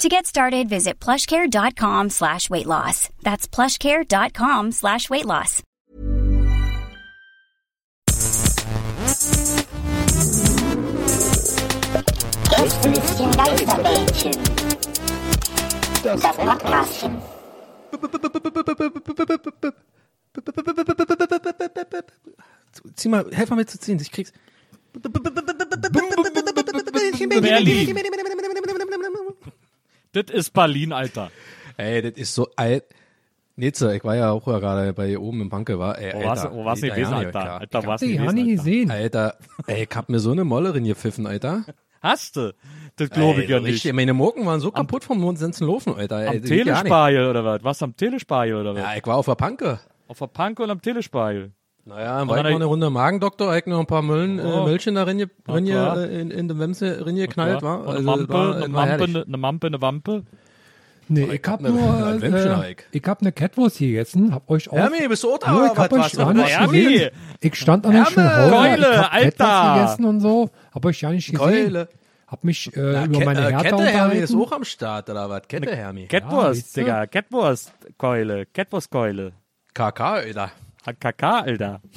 To get started, visit plushcare.com slash weight loss. That's plushcare.com slash weight loss. Gästelistchen Geisterbällchen. Das Podcastchen. Zieh mal, helf mal mit zu ziehen, ich krieg's. Berlin. Das ist Berlin, Alter. Ey, das ist so alt. Nitze, ich war ja auch gerade bei oben im Panke, war. Ey, Wo warst du- wo warst du Alter, gewesen, Alter? Alter, Ich warst hab du nie Alter? gesehen. Alter, ey, ich hab mir so eine Mollerin gepfiffen, Alter. Hast du? Das glaube ich Ey, ja richtig, nicht. Meine Mucken waren so kaputt vom ganzen Laufen, Alter. Ey, Am nicht. Telespeiel oder was? Was am Telespeiel oder was? Ja, ich war auf der Panke. Auf der Panke und am Telespeiel. Naja, war noch eine Runde Magendoktor, hab ich noch ein paar Müllen, Oh. äh, Müllchen da rein, rein äh, in, in den Wemse rein geknallt, war. Und eine Also, Mampe, war, eine war Mampe, eine, eine Mampe, eine Wampe. Nee, ich ich hab hab ne- nur, hab äh, ich. hab ne Catwurst gegessen, hab euch auch. Hermi, bist du auch da? Ich hab euch gar nicht gesehen. Ich stand an schönen Hauer, Keule, ich hab Alter! Catwurst gegessen und so, hab euch gar nicht gesehen. Keule. Hab mich äh, Na, über Ke- meine äh, Hertha Kette Hermi ist unterhalten. auch am Start, oder was? Kette Hermi. Catwurst, du? Digga. Catwurst-Keule. Catwurst-Keule. KK, Alter. KK, Alter.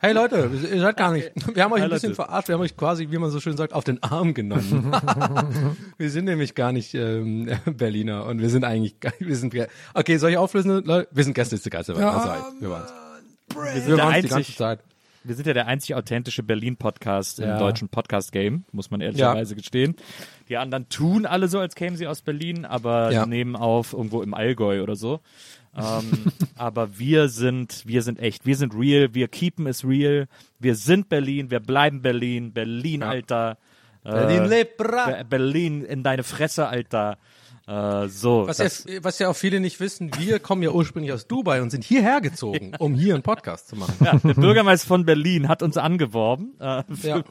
Hey Leute, ihr seid gar nicht. Wir haben euch ein bisschen verarscht, wir haben euch quasi, wie man so schön sagt, auf den Arm genommen. wir sind nämlich gar nicht ähm, Berliner und wir sind eigentlich, wir sind, okay, soll ich auflösen, Leute? Wir sind Gäste der Geister, Ja, also, wir waren's. Wir sind, Wir die ganze Zeit. wir sind ja der einzig authentische Berlin-Podcast im Ja. deutschen Podcast-Game, muss man ehrlicherweise gestehen. Die anderen tun alle so, als kämen sie aus Berlin, aber Ja. nehmen auf irgendwo im Allgäu oder so. Ähm, aber wir sind, wir sind echt, wir sind real, wir keepen es real, wir sind Berlin, wir bleiben Berlin, Berlin, Alter. Äh, Berlin bra. Be- Berlin in deine Fresse, Alter. Äh, so. Was, das, ja, was ja auch viele nicht wissen, wir kommen ja ursprünglich aus Dubai und sind hierher gezogen, um hier einen Podcast zu machen. ja, der Bürgermeister von Berlin hat uns angeworben, äh, für, Ja.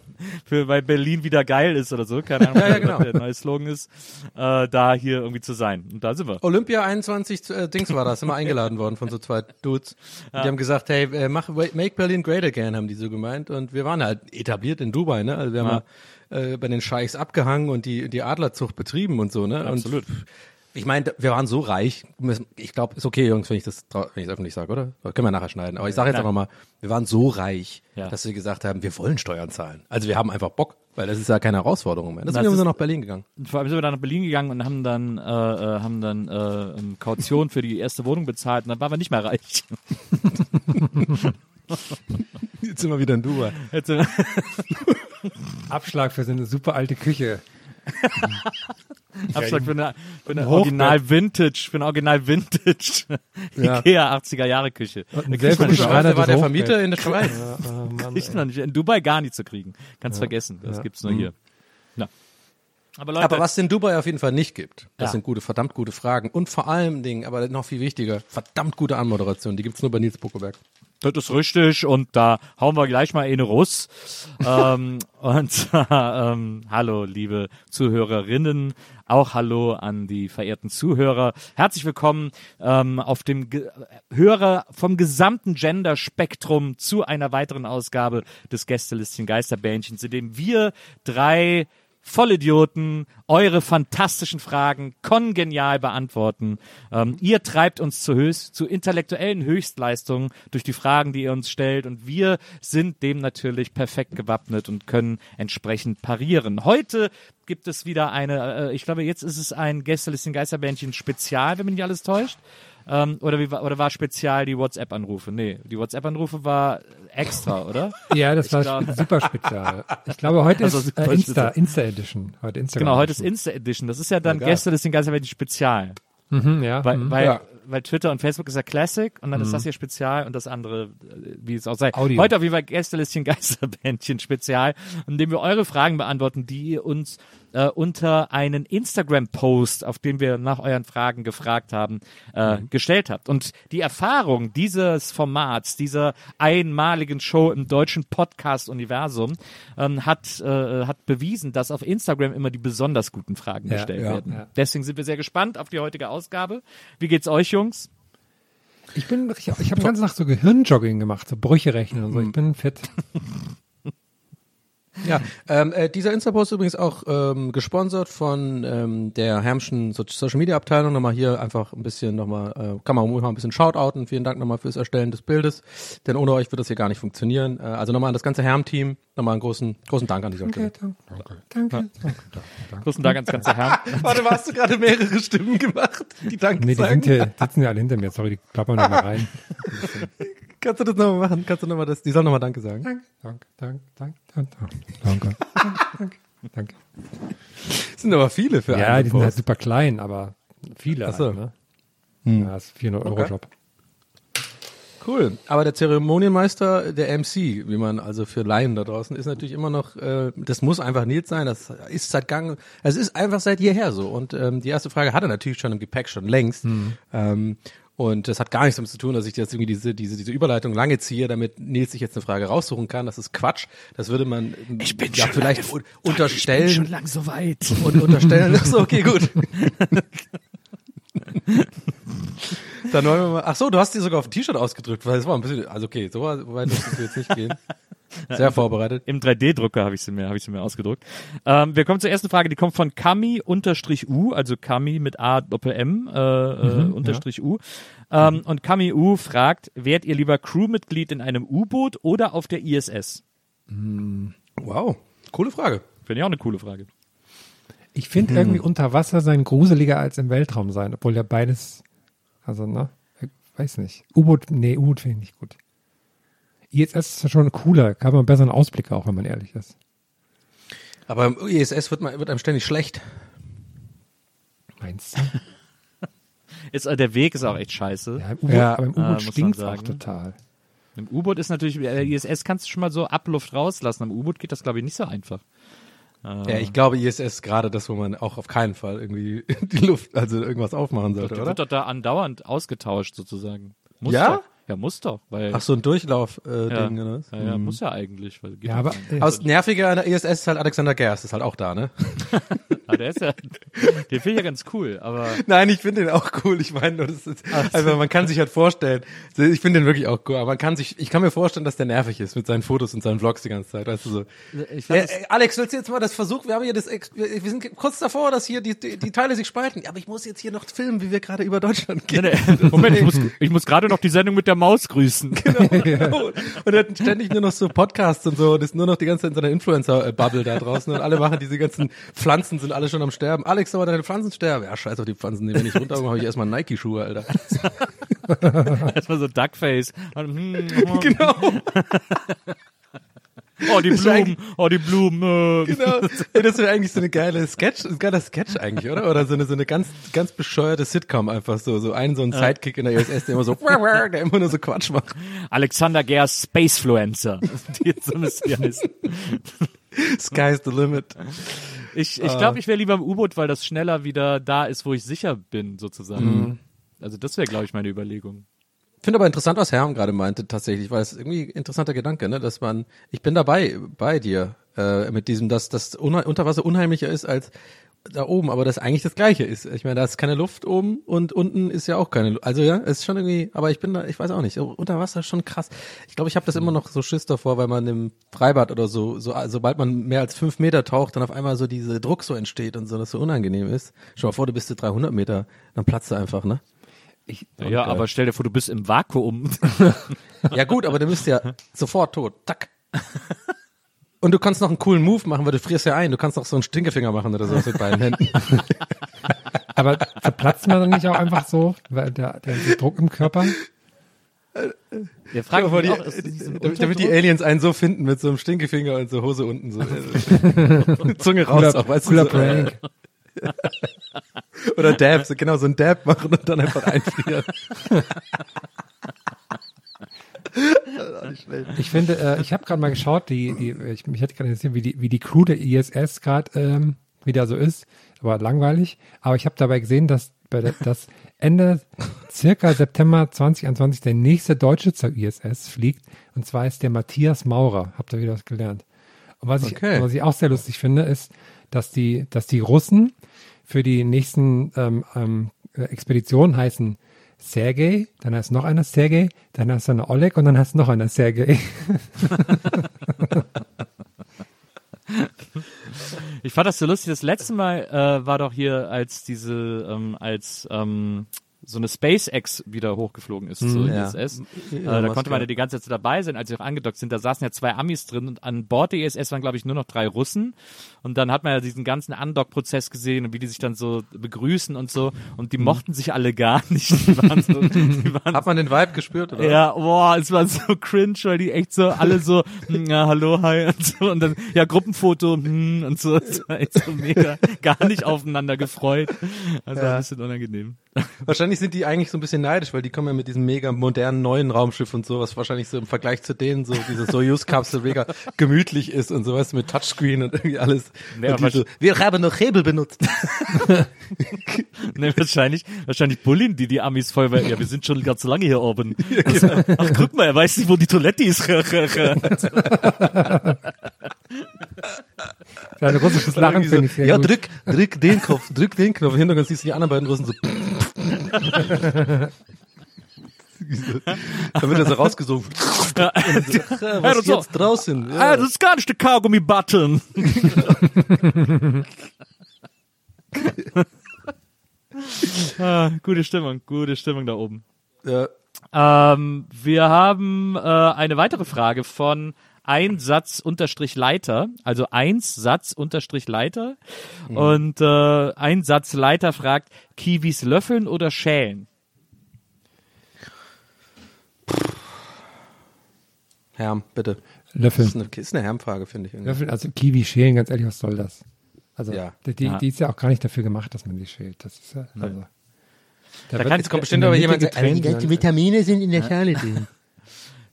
für, weil Berlin wieder geil ist oder so, keine Ahnung, Ja, ja, was genau. der neue Slogan ist, äh, da hier irgendwie zu sein. Und da sind wir. Olympia 21 äh, Dings war das, immer eingeladen worden von so zwei Dudes. Und Die haben gesagt, hey, äh, mach, make Berlin great again, haben die so gemeint. Und wir waren halt etabliert in Dubai, ne? Also wir haben ja. Äh, bei den Scheichs abgehangen und die, die Adlerzucht betrieben und so, ne? Absolut. Und ich meine, wir waren so reich. Ich glaube, ist okay, Jungs, wenn ich das, wenn ich öffentlich sage, oder? Können wir nachher schneiden. Aber ich sage jetzt einfach mal, wir waren so reich, Ja. dass wir gesagt haben, wir wollen Steuern zahlen. Also wir haben einfach Bock, weil das ist ja keine Herausforderung mehr. Deswegen Das sind wir nach Berlin gegangen. Vor allem sind wir dann nach Berlin gegangen und haben dann, äh, äh, haben dann äh, ähm, Kaution für die erste Wohnung bezahlt und dann waren wir nicht mehr reich. Jetzt sind wir wieder in Dubai. Jetzt, äh, Abschlag für so eine super alte Küche. Abschlag für eine, für eine Original Vintage, für eine Original Vintage Ja. Ikea 80er Jahre Küche. Ein kriegt man nicht- Schreiner der war der Vermieter in der Schweiz. kriegt man nicht, in Dubai gar nicht zu kriegen. Kannst vergessen, das gibt's nur hier. Ja. Aber Leute, Aber was es in Dubai auf jeden Fall nicht gibt, das Ja. sind gute, verdammt gute Fragen. Und vor allem Dingen, aber noch viel wichtiger, verdammt gute Anmoderation. Die gibt's nur bei Nils Buckelberg. Das ist richtig und da hauen wir gleich mal eine Russ. ähm, und ähm, hallo liebe Zuhörerinnen, auch hallo an die verehrten Zuhörer. Herzlich willkommen ähm, auf dem Ge Hörer vom gesamten Gender-Spektrum zu einer weiteren Ausgabe des Gästelistchen Geisterbähnchens, in dem wir drei Vollidioten eure fantastischen Fragen kongenial beantworten. Ähm, ihr treibt uns zu, höchst, zu intellektuellen Höchstleistungen durch die Fragen, die ihr uns stellt und wir sind dem natürlich perfekt gewappnet und können entsprechend parieren. Heute gibt es wieder eine, äh, ich glaube jetzt ist es ein Gästelistchen Geisterbändchen Spezial, wenn mich nicht alles täuscht. Ähm, oder, wie, war- oder war spezial die WhatsApp-Anrufe? Nee, die WhatsApp-Anrufe war extra, oder? Ja, das war glaub- super spezial. Ich glaube, heute Also ist äh, Insta. Insta Edition. Heute Instagram. Genau, heute ist Edition. Insta Edition. Das ist ja dann geil. gestern ist den ganzen Welt Spezial. Mhm, ja. Weil, mhm. weil, Ja. Weil Twitter und Facebook ist ja Classic und dann ist das hier Spezial und das andere, äh, wie es auch sei. Audio. Heute auf jeden Fall Gästelistchen Geisterbändchen Spezial, in dem wir eure Fragen beantworten, die ihr uns äh, unter einen Instagram-Post, auf den wir nach euren Fragen gefragt haben, äh, gestellt habt. Und die Erfahrung dieses Formats, dieser einmaligen Show im deutschen Podcast-Universum, ähm, hat, äh, hat bewiesen, dass auf Instagram immer die besonders guten Fragen Ja, gestellt ja, werden. ja. Deswegen sind wir sehr gespannt auf die heutige Ausgabe. Wie geht's euch, Jungs? Ich bin, ich, ich habe ganz Nacht so Gehirnjogging gemacht, so Brüche rechnen und so. Ich bin fit. Ja, ähm, äh, dieser Insta-Post übrigens auch ähm, gesponsert von ähm, der Hermschen so Social Media Abteilung. Nochmal hier einfach ein bisschen nochmal, äh, kann man mal ein bisschen shoutouten. Vielen Dank nochmal fürs Erstellen des Bildes, denn ohne euch wird das hier gar nicht funktionieren. Äh, also nochmal an das ganze Herm-Team, nochmal einen großen, großen Dank an dieser Stelle. Danke, danke, danke, danke, danke. Großen Dank ans ganze Herrn. Warte, hast du gerade mehrere Stimmen gemacht, die Danke Nee, die hier, sitzen ja alle hinter mir. Sorry, die klappern noch mal rein. Kannst du das nochmal machen? Kannst du nochmal das, die sollen nochmal Danke sagen? Danke, danke, danke, danke, danke, danke, danke, danke. Das sind aber viele für Ja, einen die sind halt Post. super klein, aber viele Ach so. halt, ne? Ja, ist 400 Euro Okay. Job. Cool. Aber der Zeremonienmeister, der MC, wie man also für Laien da draußen, ist natürlich immer noch, äh, das muss einfach Nils sein, das ist seit Gang, es ist einfach seit jeher so. Und ähm, die erste Frage hat er natürlich schon im Gepäck, schon längst. Ähm, und das hat gar nichts damit zu tun, dass ich jetzt irgendwie diese, diese, diese Überleitung lange ziehe, damit Nils sich jetzt eine Frage raussuchen kann. Das ist Quatsch. Das würde man ich bin ja vielleicht un unterstellen lang so weit. und unterstellen. Ach so, okay, gut. Dann wollen wir mal. Ach so, du hast die sogar auf ein T-Shirt ausgedrückt, weil es war ein bisschen. Also okay, so weit musst du jetzt nicht gehen. Sehr vorbereitet. Im 3D-Drucker habe ich sie mir, habe ich sie mir ausgedruckt. Ähm, wir kommen zur ersten Frage, die kommt von Kami-U, also Kami mit A Doppel M äh, äh, unterstrich U. Ähm, Und Kami U fragt, wärt ihr lieber Crewmitglied in einem U-Boot oder auf der ISS? Wow, coole Frage. Finde ich auch eine coole Frage. Ich finde irgendwie unter Wasser sein gruseliger als im Weltraum sein, obwohl ja beides, also ne, ich weiß nicht. U-Boot, nee, U-Boot finde ich nicht gut. ISS ist schon cooler, kann man besseren Ausblick auch, wenn man ehrlich ist. Aber im ISS wird, man, wird einem ständig schlecht. Meinst du? Ist, äh, der Weg ist auch echt scheiße. Ja, im U-Boot, Ja, aber im äh, muss U-Boot man stinkt auch sagen. total. Im U-Boot ist natürlich, äh, ISS kannst du schon mal so Abluft rauslassen. Am U-Boot geht das, glaube ich, nicht so einfach. Ja, ich glaube, ISS ist gerade das, wo man auch auf keinen Fall irgendwie die Luft, also irgendwas aufmachen sollte, Der oder? wird doch da andauernd ausgetauscht sozusagen. Muss Ja? Doch. Ja, muss doch, weil Ach so, ein Durchlauf-Ding, äh, ja, Ding, oder ja, ja, muss ja eigentlich. Weil geht Ja, aber äh, Aber das Nervige an der ISS ist halt Alexander Gerst, ist halt auch da, ne? Ah, der ist ja, den finde ich ja ganz cool, aber Nein, ich finde den auch cool. Ich meine, nur, das ist, also man kann sich halt vorstellen, ich finde den wirklich auch cool, aber man kann sich, ich kann mir vorstellen, dass der nervig ist mit seinen Fotos und seinen Vlogs die ganze Zeit, weißt du so. das, äh, Alex, willst du jetzt mal das versuchen? Wir haben hier das, wir sind kurz davor, dass hier die, die, die Teile sich spalten. Aber ich muss jetzt hier noch filmen, wie wir gerade über Deutschland gehen. Moment, ich muss, ich muss gerade noch die Sendung mit der Maus grüßen. Genau. Und er hat ständig nur noch so Podcasts und so und ist nur noch die ganze Zeit in seiner Influencer-Bubble da draußen und alle machen diese ganzen Pflanzen, sind alle schon am Sterben. Alex, aber deine Pflanzen sterben. Ja, scheiß auf die Pflanzen, die wenn ich runterkomme, habe ich erstmal Nike-Schuhe, Alter. Erstmal so Duckface. Hm, oh, Genau. oh, die ist Blumen, oh, die Blumen. Äh. Genau. Ey, das wäre eigentlich so eine geile Sketch, ein geiler Sketch eigentlich, oder? Oder so eine, so eine ganz, ganz bescheuerte Sitcom einfach so, so ein, so ein Sidekick in der ISS, der immer so, der immer nur so Quatsch macht. Alexander Gers Spacefluencer. Die jetzt so heißen. Sky's the limit. Ich, ich glaube, ich wäre lieber im U-Boot, weil das schneller wieder da ist, wo ich sicher bin, sozusagen. Also das wäre, glaube ich, meine Überlegung. Finde aber interessant, was Herm gerade meinte, tatsächlich, weil es irgendwie ein interessanter Gedanke, ne, dass man, ich bin dabei, bei dir, äh, mit diesem, dass das Unterwasser unheimlicher ist als da oben, aber das eigentlich das Gleiche ist. Ich meine, da ist keine Luft oben und unten ist ja auch keine Luft. Also ja, es ist schon irgendwie, aber ich bin da, ich weiß auch nicht, unter Wasser ist schon krass. Ich glaube, ich habe das immer noch so Schiss davor, weil man im Freibad oder so, so, sobald man mehr als fünf Meter taucht, dann auf einmal so diese Druck so entsteht und so, das so unangenehm ist. Schau mal vor, du bist zu 300 Meter, dann platzt du einfach, ne? ich, Ja, aber stell dir vor, du bist im Vakuum. Ja gut, aber du bist ja sofort tot. Tack. Und du kannst noch einen coolen Move machen, weil du frierst ja ein. Du kannst noch so einen Stinkefinger machen oder sowas mit beiden Händen. Aber zerplatzt man dann nicht auch einfach so, weil der, der, der Druck im Körper? Fragt Bevor mich die, auch, damit, damit die? Aliens einen so finden mit so einem Stinkefinger und so Hose unten so. Zunge raus Cooler, auch, weißt cooler du. So. Prank. Oder Dab, so genau, so ein Dab machen und dann einfach einfrieren. Ich finde, äh, ich habe gerade mal geschaut, die, die ich, mich hätte gerade interessiert, wie die, wie die Crew der ISS gerade ähm, wieder so ist. Aber langweilig. Aber ich habe dabei gesehen, dass bei der, dass Ende circa September 2021 der nächste Deutsche zur ISS fliegt. Und zwar ist der Matthias Maurer. Habt ihr wieder was gelernt? Und was ich, Okay. was ich auch sehr lustig finde, ist, dass die, dass die Russen für die nächsten ähm, ähm, äh, Expeditionen heißen Sergei, dann heißt noch einer Sergei, dann heißt einer Oleg und dann heißt noch einer Sergei. Ich fand das so lustig. Das letzte Mal äh, war doch hier, als diese, ähm, als ähm, so eine SpaceX wieder hochgeflogen ist zur ja. ISS. Äh, Ja, da Musk, konnte man ja. ja die ganze Zeit dabei sein, als sie auch angedockt sind. Da saßen ja zwei Amis drin und an Bord der ISS waren, glaube ich, nur noch drei Russen. Und dann hat man ja diesen ganzen Andock-Prozess gesehen und wie die sich dann so begrüßen und so. Und die mochten sich alle gar nicht. Die waren so, die waren Hat man den Vibe gespürt, oder? ja, boah, es war so cringe, weil die echt so alle so, hm, ja, hallo, hi und so und dann, ja, Gruppenfoto, hm, und so, es war echt so mega, gar nicht aufeinander gefreut. Also Ja. ein bisschen unangenehm. Wahrscheinlich sind die eigentlich so ein bisschen neidisch, weil die kommen ja mit diesem mega modernen neuen Raumschiff und so, was wahrscheinlich so im Vergleich zu denen so diese Soyuz-Kapsel mega gemütlich ist und sowas mit Touchscreen und irgendwie alles. Ja, so, wir haben noch Hebel benutzt. Ne, wahrscheinlich, wahrscheinlich bullen die die Amis voll, weil, ja, wir sind schon ganz lange hier oben. Also, ach, guck mal, er weiß nicht, wo die Toilette ist. Ein russisches Lachen finde ich sehr ja, gut. drück, drück den Knopf, drück den Knopf. Im Hintergrund siehst du die anderen beiden Russen so. Dann wird er so rausgesogen. Ja. So, was so. jetzt draußen? Ah, Ja. das ist gar nicht der Kaugummi-Button. ah, gute Stimmung, gute Stimmung da oben. Ja. Ähm, wir haben äh, eine weitere Frage von ein Satz unterstrich Leiter, also eins Satz unterstrich Leiter. Und äh, ein Satz Leiter fragt, Kiwis löffeln oder schälen? Herm, bitte. Das Löffel. ist eine, ist eine Hermfrage, finde ich. irgendwie. Löffel, also Kiwi schälen, ganz ehrlich, was soll das? Also, Ja. die, die, die ist ja auch gar nicht dafür gemacht, dass man die schält. Das ist ja, also. Da, kann- Jetzt kommt bestimmt aber jemand, getrennt, die ganzen ne? Vitamine sind in der Schale drin.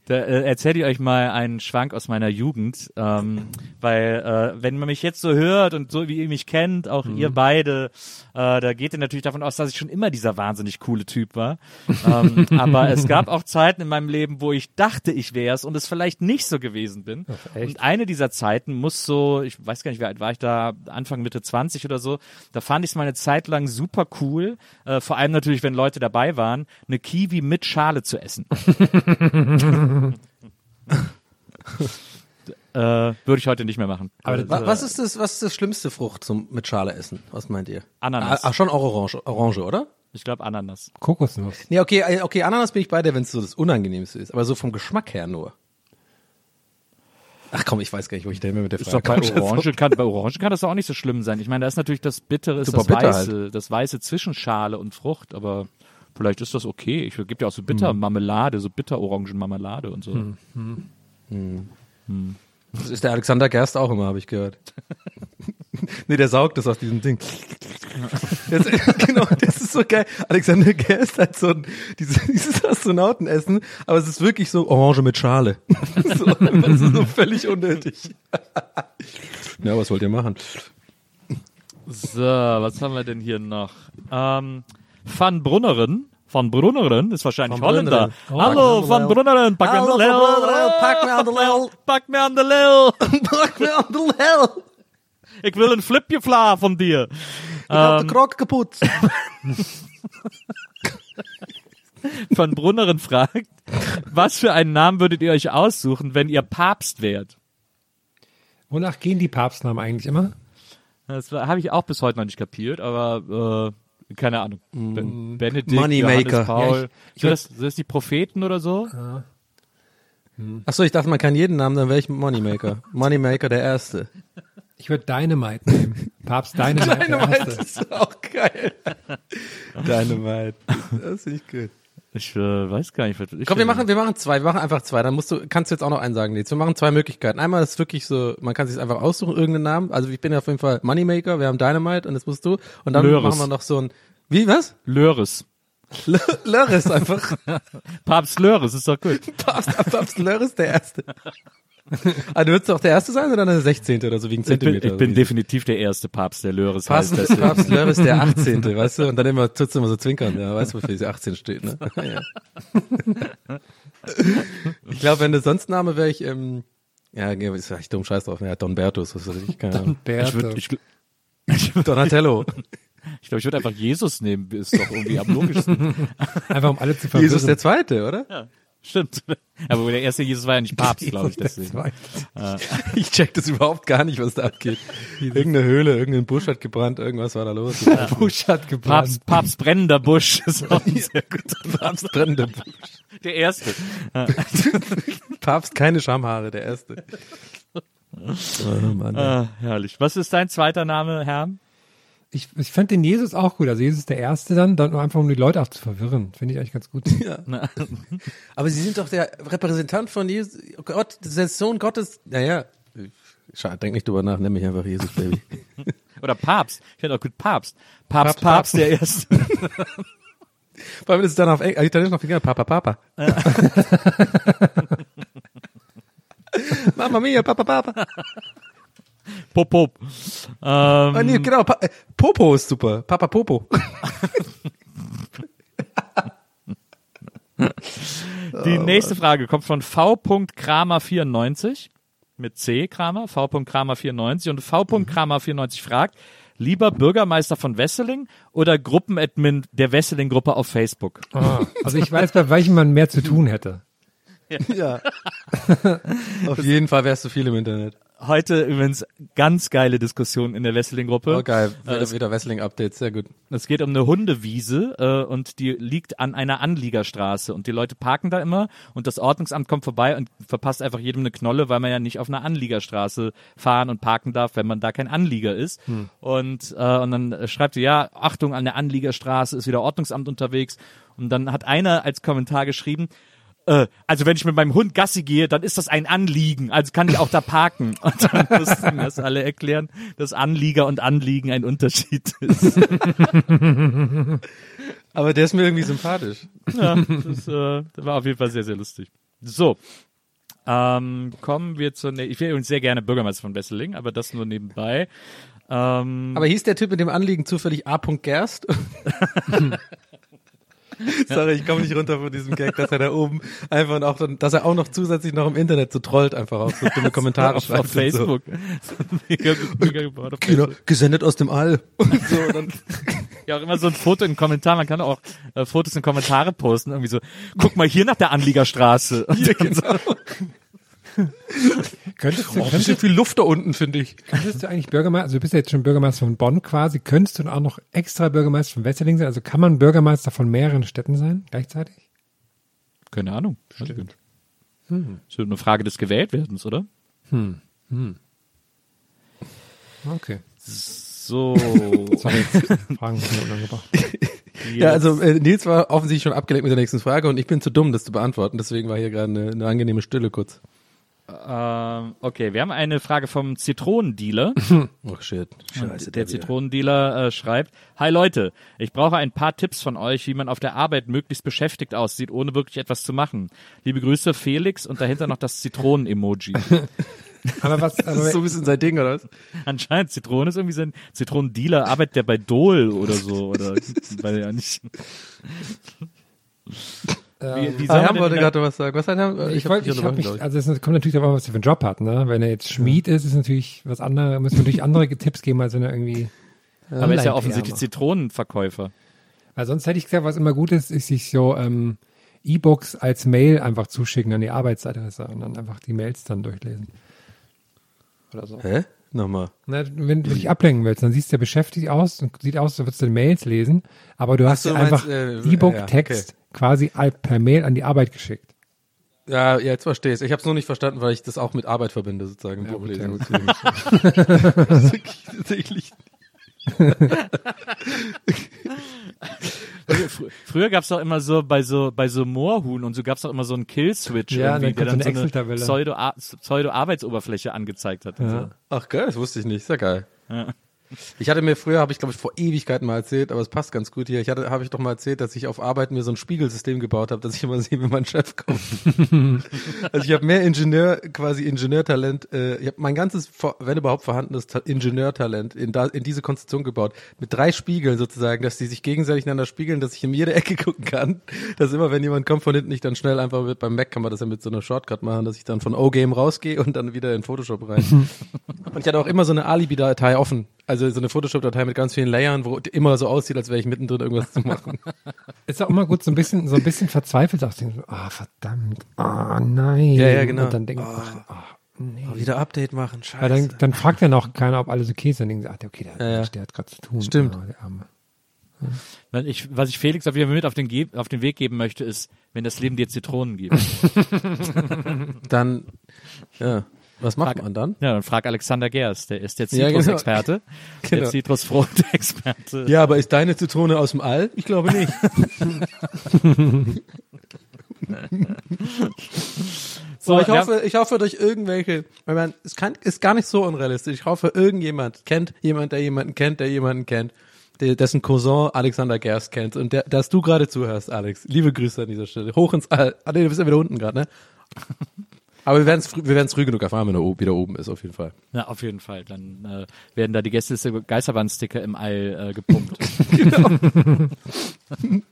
Da äh, erzähle ich euch mal einen Schwank aus meiner Jugend, ähm, weil äh, wenn man mich jetzt so hört und so wie ihr mich kennt, auch ihr beide, äh, da geht ihr natürlich davon aus, dass ich schon immer dieser wahnsinnig coole Typ war. ähm, aber es gab auch Zeiten in meinem Leben, wo ich dachte, ich wär's und es vielleicht nicht so gewesen bin. echt? und eine dieser Zeiten muss so, ich weiß gar nicht, wie alt war ich da, Anfang Mitte 20 oder so, da fand ich es mal eine Zeit lang super cool, äh, vor allem natürlich, wenn Leute dabei waren, eine Kiwi mit Schale zu essen. äh, würde ich heute nicht mehr machen. Aber Also, Wa- Was ist das, was ist das schlimmste Frucht zum mit Schale essen? Was meint ihr? Ananas. Ah, ach, schon auch Orange, Orange, oder? Ich glaube Ananas. Kokosnuss. Nee, okay, äh, okay, Ananas bin ich bei dir, wenn es so das Unangenehmste ist, aber so vom Geschmack her nur. Ach komm, ich weiß gar nicht, wo ich da immer mit der Ist Frage doch bei komme. Orange kann, bei Orange kann das auch nicht so schlimm sein. Ich meine, da ist natürlich das Bittere, ist Super das bitter Weiße, das Weiße zwischen Schale und Frucht, aber vielleicht ist das okay. Ich gibt ja auch so Bittermarmelade, so Bitterorangenmarmelade und so. Das ist der Alexander Gerst auch immer, habe ich gehört. nee, der saugt das aus diesem Ding. Das, genau, das ist so geil. Alexander Gerst hat so ein, diese, dieses Astronautenessen, aber es ist wirklich so Orange mit Schale. so, das ist so völlig unnötig. ja, was wollt ihr machen? So, was haben wir denn hier noch? Ähm, Van Brunnerin. Van Brunnerin ist wahrscheinlich Van Holländer. Brunnerin. Hallo, Van me aan de Brunnerin, pack mir an de Lil. pack me aan de Lil. Pack mir an de Lil. Pack mir an de Lel. Ich will ein Flipje von dir. Ich hab den Krog kaputt. Van Brunnerin fragt, was für einen Namen würdet ihr euch aussuchen, wenn ihr Papst wärt? Wonach gehen die Papstnamen eigentlich immer? Das habe ich auch bis heute noch nicht kapiert, aber äh, keine Ahnung. Ben Benedikt, Moneymaker. Johannes Paul. Ja, ich- ich sind, das, sind das die Propheten oder so? Achso, ich dachte, man kann jeden Namen, dann wäre ich Moneymaker. Moneymaker der Erste. Ich würde Dynamite nehmen. Papst Dynamite. der Dynamite Erste. ist auch geil. Dynamite. Das finde ich gut. Ich äh, weiß gar nicht, was ich Komm, wir machen, wir machen zwei, wir machen einfach zwei. Dann musst du, kannst du jetzt auch noch einen sagen, Nils. Wir machen zwei Möglichkeiten. Einmal ist wirklich so, man kann sich einfach aussuchen, irgendeinen Namen. Also ich bin ja auf jeden Fall Moneymaker, wir haben Dynamite und das musst du. Und dann Löris. machen wir noch so ein, wie, was? Löris. Lörres einfach. Papst Löris, ist doch gut. Papst, Papst Lörres der Erste. Also würdest du auch der Erste sein oder der 16. oder so wie ein Ich bin, Zentimeter? ich bin definitiv der erste Papst, der Löris heißt. Papst, deswegen. Papst Lörres der 18. weißt du? Und dann immer, tut's immer so zwinkern. Ja, weißt du, wofür diese 18 steht, ne? Ja. Ich glaube, wenn das sonst Name wäre ich, ähm, ja, ist vielleicht dumm, scheiß drauf. Ja, Don Bertus, was weiß ich, keine Ahnung. Ich, gl- Donatello. Ich, glaub, ich würd einfach Jesus nehmen, ist doch irgendwie am logischsten. Einfach um alle zu verwirren. Jesus der Zweite, oder? Stimmt. Aber der erste Jesus war ja nicht Papst, glaube ich, deswegen. Zweite. Ich check das überhaupt gar nicht, was da abgeht. Irgendeine Höhle, irgendein Busch hat gebrannt, irgendwas war da los. Busch hat gebrannt. Papst, Papst brennender Busch ist auch ein sehr guter Papst brennende Busch. Der erste. Papst keine Schamhaare, der Erste. Oh Mann. Ah, herrlich. Was ist dein zweiter Name, Herr? Ich, ich fand den Jesus auch gut. Also Jesus der Erste dann, dann nur einfach um die Leute auch zu verwirren. Finde ich eigentlich ganz gut. Aber Sie sind doch der Repräsentant von Jesus. Gott, der Sohn Gottes. Naja, schade, denk nicht drüber nach, nenn mich einfach Jesus, Baby. Oder Papst. Ich finde auch gut Papst. Papst, Papst, Papst, der erste. Vor allem ist es dann auf Eng- äh, Italienisch noch viel geiler. Papa, Papa. Mama mia, Papa, Papa. Pop, Pop. Ähm, Oh, nee, genau, pa äh, Popo ist super. Papa Popo. Die nächste Frage kommt von V.Kramer94 mit C Kramer, V.Kramer94 und V.Kramer94 fragt, lieber Bürgermeister von Wesseling oder Gruppenadmin der Wesseling-Gruppe auf Facebook? Ah, also ich weiß, bei welchem man mehr zu tun hätte. ja. auf jeden Fall wärst du viel im Internet. Heute übrigens ganz geile Diskussion in der Wesseling-Gruppe. Oh, geil. Äh, Wieder, wieder Wrestling-Updates, sehr gut. Es geht um eine Hundewiese äh, und die liegt an einer Anliegerstraße und die Leute parken da immer und das Ordnungsamt kommt vorbei und verpasst einfach jedem eine Knolle, weil man ja nicht auf einer Anliegerstraße fahren und parken darf, wenn man da kein Anlieger ist. Und, äh, und dann äh, schreibt sie, ja, Achtung, an der Anliegerstraße ist wieder Ordnungsamt unterwegs. Und dann hat einer als Kommentar geschrieben, äh, also wenn ich mit meinem Hund Gassi gehe, dann ist das ein Anliegen, also kann ich auch da parken. Und dann mussten das alle erklären, dass Anlieger und Anliegen ein Unterschied ist. Aber der ist mir irgendwie sympathisch. Ja, das, äh, das war auf jeden Fall sehr, sehr lustig. So. Ähm, kommen wir zur, ne ich wäre übrigens sehr gerne Bürgermeister von Wesseling, aber das nur nebenbei. Ähm, Aber hieß der Typ mit dem Anliegen zufällig A. Gerst? Sorry, ich komme nicht runter von diesem Gag, dass er da oben einfach und auch, dann- dass er auch noch zusätzlich noch im Internet so trollt, einfach auch so dumme Kommentare auf, auf Facebook. mega, mega gebaut auf. Genau, Facebook. gesendet aus dem All. Und so, dann, Ja, auch immer so ein Foto in Kommentaren. Man kann auch äh, Fotos in Kommentare posten. Irgendwie so, guck mal hier nach der Anliegerstraße. Und dann so, Könntest du, oh, könntest, viel Luft da unten, finde ich. könntest du eigentlich Bürgermeister, also du bist ja jetzt schon Bürgermeister von Bonn quasi, könntest du dann auch noch extra Bürgermeister von Wesseling sein? Also kann man Bürgermeister von mehreren Städten sein gleichzeitig? Keine Ahnung. Stimmt. Ist eine Frage des Gewähltwerdens, oder? Okay. So. Sorry, jetzt Fragen sind mir unangebracht. Ja, also äh, Nils war offensichtlich schon abgelenkt mit der nächsten Frage und ich bin zu dumm, das zu beantworten. Deswegen war hier gerade eine, eine angenehme Stille kurz. Ähm, okay, wir haben eine Frage vom Zitronendealer. Oh shit. Scheiße. der wieder. Zitronendealer äh, schreibt, Hi Leute, ich brauche ein paar Tipps von euch, wie man auf der Arbeit möglichst beschäftigt aussieht, ohne wirklich etwas zu machen. Liebe Grüße, Felix und dahinter noch das Zitronen-Emoji. Aber was, Das aber ist so ein bisschen sein Ding, oder was? Anscheinend, Zitrone ist irgendwie so ein Zitronendealer, arbeitet der bei Dole oder so, oder weil er nicht. Wie, wie soll Ah, man Herr denn wollte gerade was sagen. Was hat Herr? ich hab wollte, dich ich habe unterbrochen, mich, ich. also es kommt natürlich darauf an, was der für einen Job hat, ne? Wenn er jetzt Schmied ist, ist natürlich was anderes, müssen wir natürlich andere Tipps geben, als wenn er irgendwie, Aber er ist ja offensichtlich. Zitronenverkäufer. weil sonst hätte ich gesagt, was immer gut ist, ist sich so, ähm, E-Books als Mail einfach zuschicken an die Arbeitsadresse und dann einfach die Mails dann durchlesen. Oder so. Hä? Nochmal. Na, wenn du dich ablenken willst, dann siehst du ja beschäftigt aus und sieht aus, als würdest du Mails lesen, aber du hast so, meinst, einfach äh, E-Book-Text ja, okay. quasi per Mail an die Arbeit geschickt. Ja, ja, jetzt verstehe ich Ich habe es nur nicht verstanden, weil ich das auch mit Arbeit verbinde, sozusagen. Ja, Buchlesen. ja, Tatsächlich. Fr früher gab's doch immer so bei so bei so Moorhuhn und so gab's doch immer so einen Kill-Switch Ja, irgendwie, dann der dann so so eine Excel-Tabelle. Pseudo- Pseudo-Arbeitsoberfläche angezeigt hat. Ja. so. Ach geil, das wusste ich nicht. Ja geil. Ja. Ich hatte mir früher, habe ich glaube ich vor Ewigkeiten mal erzählt, aber es passt ganz gut hier. Ich hatte, habe ich doch mal erzählt, dass ich auf Arbeit mir so ein Spiegelsystem gebaut habe, dass ich immer sehe, wie mein Chef kommt. also ich habe mehr Ingenieur, quasi Ingenieurtalent. Äh, ich habe mein ganzes, wenn überhaupt vorhandenes Ta Ingenieurtalent in, da, in diese Konstruktion gebaut, mit drei Spiegeln sozusagen, dass die sich gegenseitig einander spiegeln, dass ich in jede Ecke gucken kann. Dass immer, wenn jemand kommt von hinten, ich dann schnell einfach mit, beim Mac kann man das ja mit so einer Shortcut machen, dass ich dann von O-Game rausgehe und dann wieder in Photoshop rein. Und ich hatte auch immer so eine Alibi-Datei offen. Also so eine Photoshop-Datei mit ganz vielen Layern, wo immer so aussieht, als wäre ich mittendrin irgendwas zu machen. Ist auch immer gut, so ein bisschen, so ein bisschen verzweifelt auch denken, so, ah, verdammt, ah, nein. Ja, ja, genau. Und dann denken, Oh. ach, ach, nee. wieder Update machen, scheiße. Weil dann, dann fragt ja noch keiner, ob alles okay ist. Dann denken sie, ach, der- okay, der, Ja, ja. Der hat gerade zu tun. Stimmt. Ah, der Arme. Wenn ich, was ich Felix auf jeden Fall mit auf den, Ge auf den Weg geben möchte, ist, wenn das Leben dir Zitronen gibt. Dann, ja, was macht Frag- man dann? ja, dann frag Alexander Gers, der ist der Ja, genau. Zitrusexperte, der Genau. Zitrusfruchtexperte. Ja, aber ist deine Zitrone aus dem All? Ich glaube nicht. So, ich hoffe, ich hoffe durch irgendwelche, weil man, es kann, ist gar nicht so unrealistisch. Ich hoffe, irgendjemand kennt jemand, der jemanden kennt, der jemanden kennt, der, dessen Cousin Alexander Gerst kennt und der, dass du gerade zuhörst, Alex. Liebe Grüße an dieser Stelle. Hoch ins All. Ah, nee, du bist ja wieder unten gerade, ne? Aber wir werden es wir werden's früh genug erfahren, wenn er wieder oben ist, auf jeden Fall. Ja, auf jeden Fall. Dann äh, werden da die Gästeliste Geisterbahn-Sticker im All äh, gepumpt.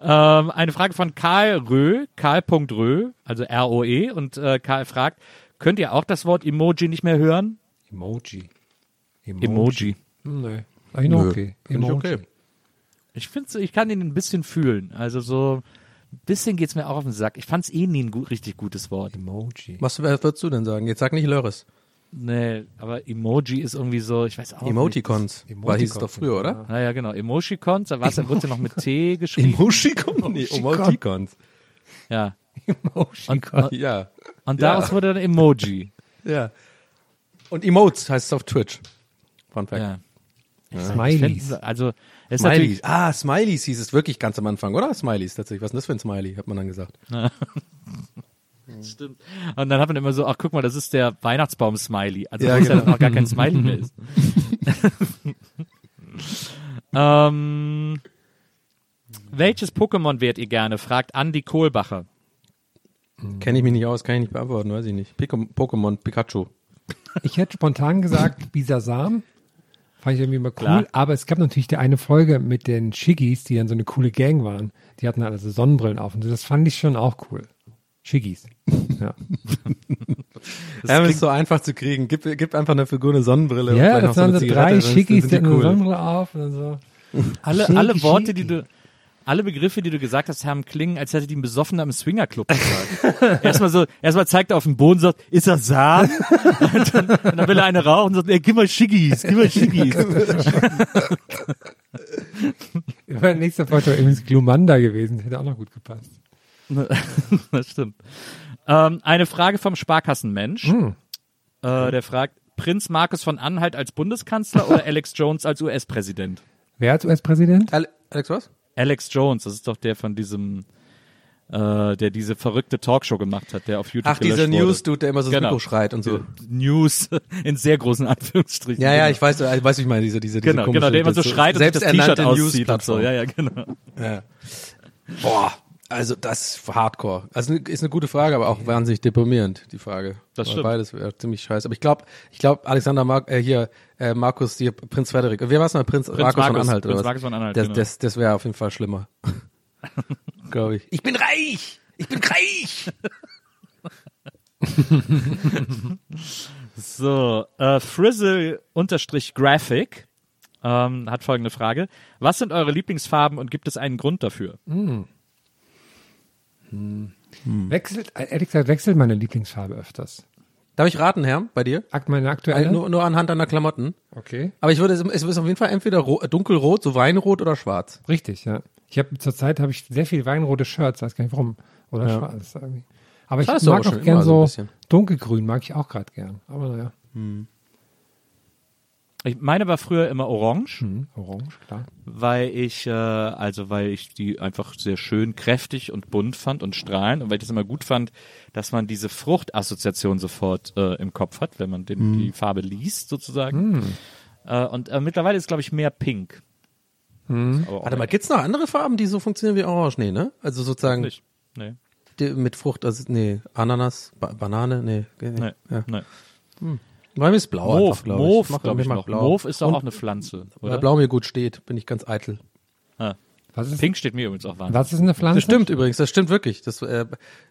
ähm, eine Frage von Karl Rö, Karl.rö, also R-O-E, und äh, Karl fragt, könnt ihr auch das Wort Emoji nicht mehr hören? Emoji. Emoji. Hm, Nee. Nö, okay. ich Emoji. okay. Ich finde, ich kann ihn ein bisschen fühlen. Also so ein bisschen geht's mir auch auf den Sack. Ich fand's eh nie ein gut, richtig gutes Wort. Emoji. Was würdest du denn sagen? Jetzt sag nicht Lörres. Nee, aber Emoji ist irgendwie so, ich weiß auch nicht. Emoticons. War hieß es Emoticons, doch früher, oder? Naja, genau. Emoticons, da da wurde ja noch mit T geschrieben. Emoticons? Nee, Emoticons. Ja. Emoji. Und, Ja. und daraus Ja. wurde dann Emoji. Ja. Und Emotes heißt es auf Twitch. Fun Fact. Ja. Smileys. Also, es ist Smileys. Ah, Smileys hieß es wirklich ganz am Anfang, oder? Smileys tatsächlich. Was ist denn das für ein Smiley, hat man dann gesagt. stimmt. Und dann hat man immer so, ach guck mal, das ist der Weihnachtsbaum-Smiley. Also, Ja, ja, ja genau. dann auch gar kein Smiley mehr ist. ähm, welches Pokémon wärt ihr gerne? Fragt Andy Kohlbacher. Kenne ich mich nicht aus, kann ich nicht beantworten, weiß ich nicht. Pokémon, Pikachu. Ich hätte spontan gesagt, Bisasam. Fand ich irgendwie mal cool. Klar. Aber es gab natürlich die eine Folge mit den Shiggies, die dann so eine coole Gang waren. Die hatten also Sonnenbrillen auf und so. Das fand ich schon auch cool. Shiggies. Ja, Ja, ist so einfach zu kriegen. Gib, gib einfach einer Figur eine Sonnenbrille. und ja das waren eine so Zigarette, drei Shiggies, die hatten eine cool. Sonnenbrille auf und so. Alle, Shiki, alle Worte, die du, alle Begriffe, die du gesagt hast, haben klingen, als hätte die ein Besoffener im Swingerclub gesagt. erstmal so, erstmal zeigt er auf den Boden und sagt, ist das Samen? und, dann, und dann will er eine rauchen und sagt, ey, gib mal Schiggis, gib mal Schiggis. Bei nächster Folge wäre übrigens Glumanda gewesen. Hätte auch noch gut gepasst. das stimmt. Ähm, eine Frage vom Sparkassenmensch. Hm. Äh, der fragt, Prinz Markus von Anhalt als Bundeskanzler oder Alex Jones als US-Präsident? Wer als US-Präsident? Ale- Alex, was? Alex Jones, das ist doch der von diesem, äh, der diese verrückte Talkshow gemacht hat, der auf YouTube Ach, dieser. News-Dude, der immer so Genau. Mikro schreit und so. News in sehr großen Anführungsstrichen. Ja, ja, genau. ich weiß, ich weiß, wie ich meine, diese, diese, diese Genau, komische, genau, der immer so schreit und sich das T-Shirt auszieht und so. Ja, ja, genau. Ja. Boah, also das ist Hardcore. Also ist eine gute Frage, aber auch wahnsinnig deprimierend, die Frage. Das stimmt. Beides wäre ziemlich scheiße. Aber ich glaube, ich glaube, Alexander Mar äh, hier, äh, Markus, hier, Prinz Frederik. Wer war es mal? Prinz, Markus, von Markus, Anhalt Prinz oder was? Markus von Anhalt, Das, genau. das, das wäre auf jeden Fall schlimmer. glaube ich. Ich bin reich! Ich bin reich! So, äh, Frizzle-Graphic ähm, hat folgende Frage. Was sind eure Lieblingsfarben und gibt es einen Grund dafür? Wechselt, äh, ehrlich gesagt, wechselt meine Lieblingsfarbe öfters. Darf ich raten, Herr, bei dir? Meine Äh, aktuelle? nur, nur anhand deiner Klamotten. okay. Aber ich würde, es es ist auf jeden Fall entweder ro dunkelrot, so Weinrot oder schwarz. Richtig, ja. Ich habe zurzeit habe ich sehr viel weinrote Shirts, weiß gar nicht warum. Oder Ja. schwarz irgendwie. Aber ich mag auch gern so so dunkelgrün, mag ich auch gerade gern. Aber naja, Ich, meine war früher immer orange, hm, orange, klar. weil ich, äh, also weil ich die einfach sehr schön kräftig und bunt fand und strahlend und weil ich das immer gut fand, dass man diese Fruchtassoziation sofort äh, im Kopf hat, wenn man den, die Farbe liest sozusagen. Äh, und äh, mittlerweile ist glaube ich mehr Pink. Aber auch Warte mal, gibt's noch andere Farben, die so funktionieren wie Orange? Nee, ne? Also sozusagen nicht. Nee, die, mit Frucht, also nee, Ananas, ba Banane, nee. nee. nee, Ja. nee. Bei mir ist blau Mauve, einfach, glaube ich. Mauve, mach- glaube ich mag noch. Blau. Mauve ist doch auch eine Pflanze, Weil oder? Blau mir gut steht, bin ich ganz eitel. Ah. Was ist, Pink steht mir übrigens auch wahnsinnig. was ist eine Pflanze? Das stimmt übrigens, das stimmt wirklich. Das, äh,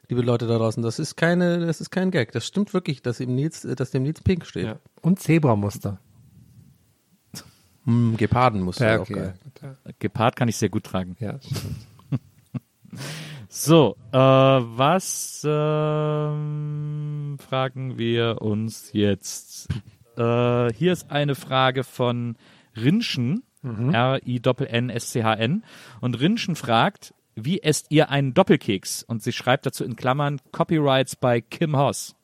liebe Leute da draußen, das ist keine, das ist kein Gag. Das stimmt wirklich, dass ihm Nils, äh, dass dem Nils Pink steht. Ja. Und Zebramuster. Hm, Geparden muss Ja, ja, auch okay. geil. Gepard kann ich sehr gut tragen. Ja, So, äh, was ähm, fragen wir uns jetzt? Äh, hier ist eine Frage von Rinschen, R-I-N-S-C-H-N. Und Rinschen fragt, wie esst ihr einen Doppelkeks? Und sie schreibt dazu in Klammern Copyrights bei Kim Hoss.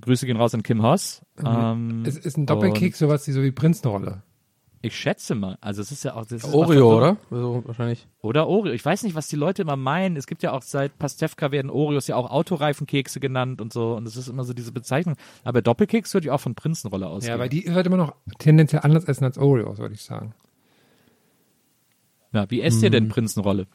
Grüße gehen raus an Kim Hoss. Ähm, ist, ist ein Doppelkeks sowas wie so wie Prinzenrolle? Ich schätze mal, also es ist ja auch das ist Oreo, auch oder? So, wahrscheinlich. Oder Oreo. Ich weiß nicht, was die Leute immer meinen. Es gibt ja auch seit Pastewka werden Oreos ja auch Autoreifenkekse genannt und so. Und es ist immer so diese Bezeichnung. Aber Doppelkeks würde ich auch von Prinzenrolle ausgehen. Ja, weil die sollte man noch tendenziell anders essen als Oreos, würde ich sagen. ja, wie esst ihr denn Prinzenrolle?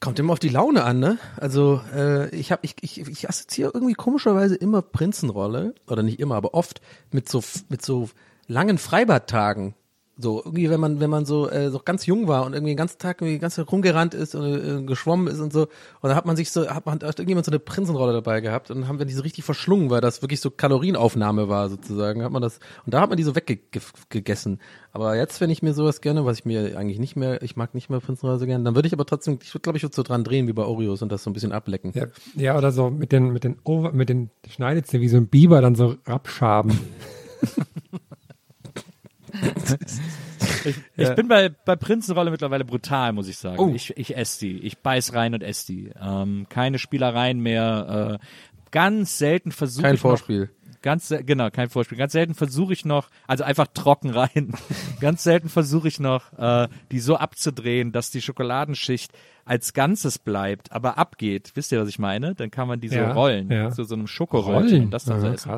Kommt immer auf die Laune an, ne? Also äh, ich habe ich, ich, ich assoziiere irgendwie komischerweise immer Prinzenrolle oder nicht immer, aber oft mit so mit so langen Freibadtagen. So irgendwie, wenn man wenn man so äh, so ganz jung war und irgendwie den ganzen Tag irgendwie ganz rumgerannt ist und äh, geschwommen ist und so und dann hat man sich so hat man hat irgendjemand so eine Prinzenrolle dabei gehabt und haben wir die so richtig verschlungen, weil das wirklich so Kalorienaufnahme war sozusagen. Hat man das und da hat man die so weggegessen. Aber jetzt, wenn ich mir sowas gerne, was ich mir eigentlich nicht mehr, ich mag nicht mehr Prinzenrolle so gerne, dann würde ich aber trotzdem, ich würde glaube ich würde so dran drehen wie bei Oreos und das so ein bisschen ablecken. Ja, ja oder so mit den, mit den, Over, mit den Schneidezähnen wie so ein Biber dann so abschaben. Ich bin bei, bei Prinzenrolle mittlerweile brutal, muss ich sagen. Oh. Ich, ich esse die. Ich beiß rein und esse die. Ähm, keine Spielereien mehr. Äh, ganz selten versuche Kein ich noch, Vorspiel. Ganz se- genau, kein Vorspiel. Ganz selten versuche ich noch, also einfach trocken rein. Ganz selten versuche ich noch, äh, die so abzudrehen, dass die Schokoladenschicht als Ganzes bleibt, aber abgeht. Wisst ihr, was ich meine? Dann kann man die so Ja, rollen, ja. zu so einem Schokoröllchen und das dann so Aha, essen.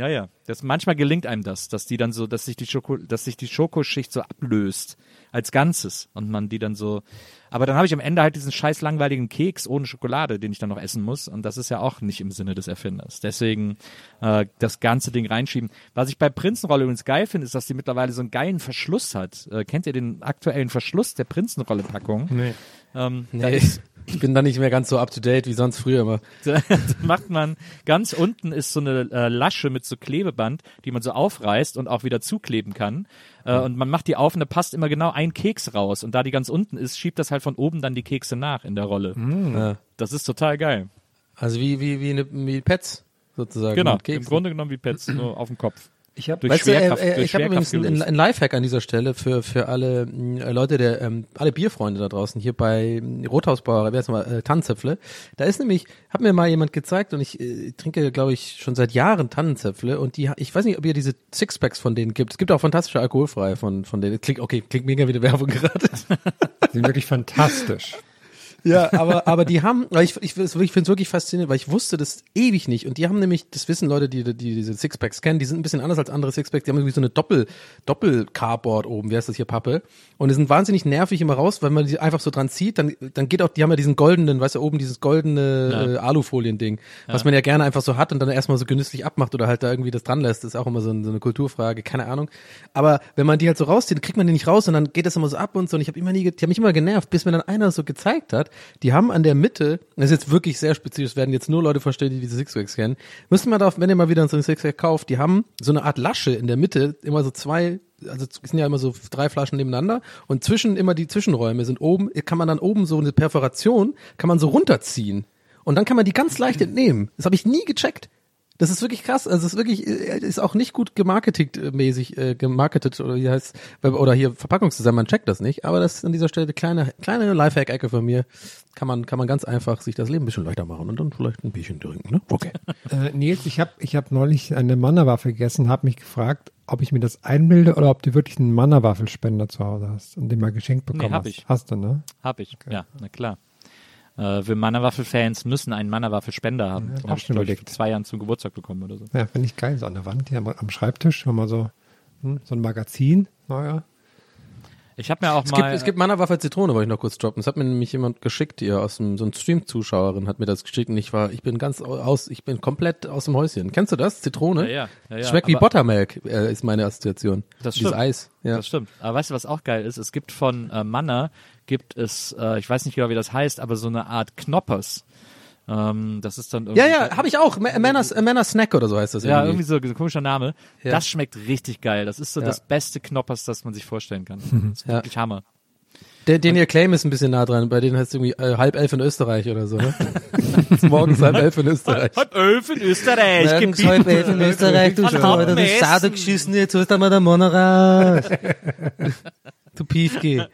Ja, ja. Das, manchmal gelingt einem das, dass die dann so, dass sich die Schoko, dass sich die Schokoschicht so ablöst als Ganzes und man die dann so. Aber dann habe ich am Ende halt diesen scheiß langweiligen Keks ohne Schokolade, den ich dann noch essen muss. Und das ist ja auch nicht im Sinne des Erfinders. Deswegen äh, das ganze Ding reinschieben. Was ich bei Prinzenrolle übrigens geil finde, ist, dass die mittlerweile so einen geilen Verschluss hat. Äh, kennt ihr den aktuellen Verschluss der Prinzenrolle-Packung? Nee. Ähm, da Nee, ist ich bin da nicht mehr ganz so up to date wie sonst früher immer. da macht man ganz unten ist so eine äh, Lasche mit so Klebeband, die man so aufreißt und auch wieder zukleben kann. Äh, und man macht die auf und da passt immer genau ein Keks raus. Und da die ganz unten ist, schiebt das halt von oben dann die Kekse nach in der Rolle. Ja. Das ist total geil. Also wie wie wie, eine, wie Pets sozusagen. Genau, im. Grunde genommen wie Pets, nur auf dem Kopf. Ich habe Weißt du, äh, äh, ich habe übrigens einen, einen Lifehack an dieser Stelle für für alle mh, Leute der ähm, alle Bierfreunde da draußen hier bei mh, Rothausbrauerei, wer ist mal äh, Tannenzäpfle. Da ist nämlich, hat mir mal jemand gezeigt und ich äh, trinke glaube ich schon seit Jahren Tannenzäpfle und die ich weiß nicht, ob ihr diese Sixpacks von denen gibt. Es gibt auch fantastische alkoholfreie von von denen. Klingt okay, klingt mega wie eine Werbung gerade. sind wirklich fantastisch. Ja, aber, aber die haben, weil ich, ich, ich finde es wirklich faszinierend, weil ich wusste das ewig nicht. Und die haben nämlich, das wissen Leute, die, die diese Sixpacks kennen, die sind ein bisschen anders als andere Sixpacks, die haben irgendwie so eine Doppel, Doppel-Cardboard oben, wie heißt das hier, Pappe. Und die sind wahnsinnig nervig immer raus, weil man die einfach so dran zieht, dann, dann geht auch, die haben ja diesen goldenen, weißt du, oben dieses goldene äh, Alufolien-Ding, was man ja gerne einfach so hat und dann erstmal so genüsslich abmacht oder halt da irgendwie das dran lässt, ist auch immer so, ein, so eine Kulturfrage, keine Ahnung. Aber wenn man die halt so rauszieht, dann kriegt man die nicht raus und dann geht das immer so ab und so. Und ich habe immer nie, die haben mich immer genervt, bis mir dann einer so gezeigt hat, die haben an der Mitte, das ist jetzt wirklich sehr spezifisch, werden jetzt nur Leute verstehen, die diese Sixpacks kennen, ihr mal darauf, wenn ihr mal wieder so ein Sixpack kauft, die haben so eine Art Lasche in der Mitte, immer so zwei, also es sind ja immer so drei Flaschen nebeneinander und zwischen immer die Zwischenräume sind oben, kann man dann oben so eine Perforation, kann man so runterziehen und dann kann man die ganz leicht entnehmen. Das habe ich nie gecheckt. Das ist wirklich krass. Also es ist wirklich, äh, ist auch nicht gut gemarketet äh, mäßig, äh, gemarketet oder wie heißt oder hier Verpackungsdesign, man checkt das nicht. Aber das ist an dieser Stelle eine kleine, kleine Lifehack-Ecke von mir. Kann man, kann man ganz einfach sich das Leben ein bisschen leichter machen und dann vielleicht ein Bierchen trinken, ne? Okay. Äh, Nils, ich habe ich hab neulich eine Mannerwaffe gegessen, habe mich gefragt, ob ich mir das einbilde oder ob du wirklich einen Mannerwaffelspender zu Hause hast und den mal geschenkt bekommen Nee, hab hast. ich. Hast du, ne? Hab ich, ja, na klar. Äh, wir Mannerwaffel-Fans müssen einen Mannerwaffel-Spender haben. Ja, Den auch hab ich, schon glaub ich, vor zwei Jahren zum Geburtstag bekommen oder so. Ja, finde ich geil. So an der Wand hier am, am Schreibtisch, wenn man so, hm, so ein Magazin, naja. Ich habe mir auch Es mal. gibt, es gibt Mannerwaffe Zitrone, wollte ich noch kurz droppen. Das hat mir nämlich jemand geschickt hier aus dem, so ein Stream-Zuschauerin hat mir das geschickt und ich war, ich bin ganz aus, ich bin komplett aus dem Häuschen. Kennst du das? Zitrone? Ja, ja, ja, ja, Schmeckt wie Buttermilk, äh, ist meine Assoziation. Das Dieses stimmt. Eis. Ja. Das stimmt. Aber weißt du, was auch geil ist? Es gibt von äh, Manna, gibt es, äh, ich weiß nicht genau, wie das heißt, aber so eine Art Knoppers. Ähm, das ist dann irgendwie. Ja, ja, habe ich auch. Männer's, äh, Snack oder so heißt das Ja, irgendwie. irgendwie so ein komischer Name. Ja. Das schmeckt richtig geil. Das ist so Ja. das beste Knoppers, das man sich vorstellen kann. Das ist Ja. wirklich Hammer. Der, den ihr Claim ist ein bisschen nah dran. Bei denen heißt es irgendwie äh, halb elf in Österreich oder so. Ne? Morgens halb elf in Österreich. Halb elf in Österreich. Morgens halb elf in Österreich, du Schau, du Hauptmessen. Schade geschissen, jetzt holst du mal der Mann raus. Du Piefke.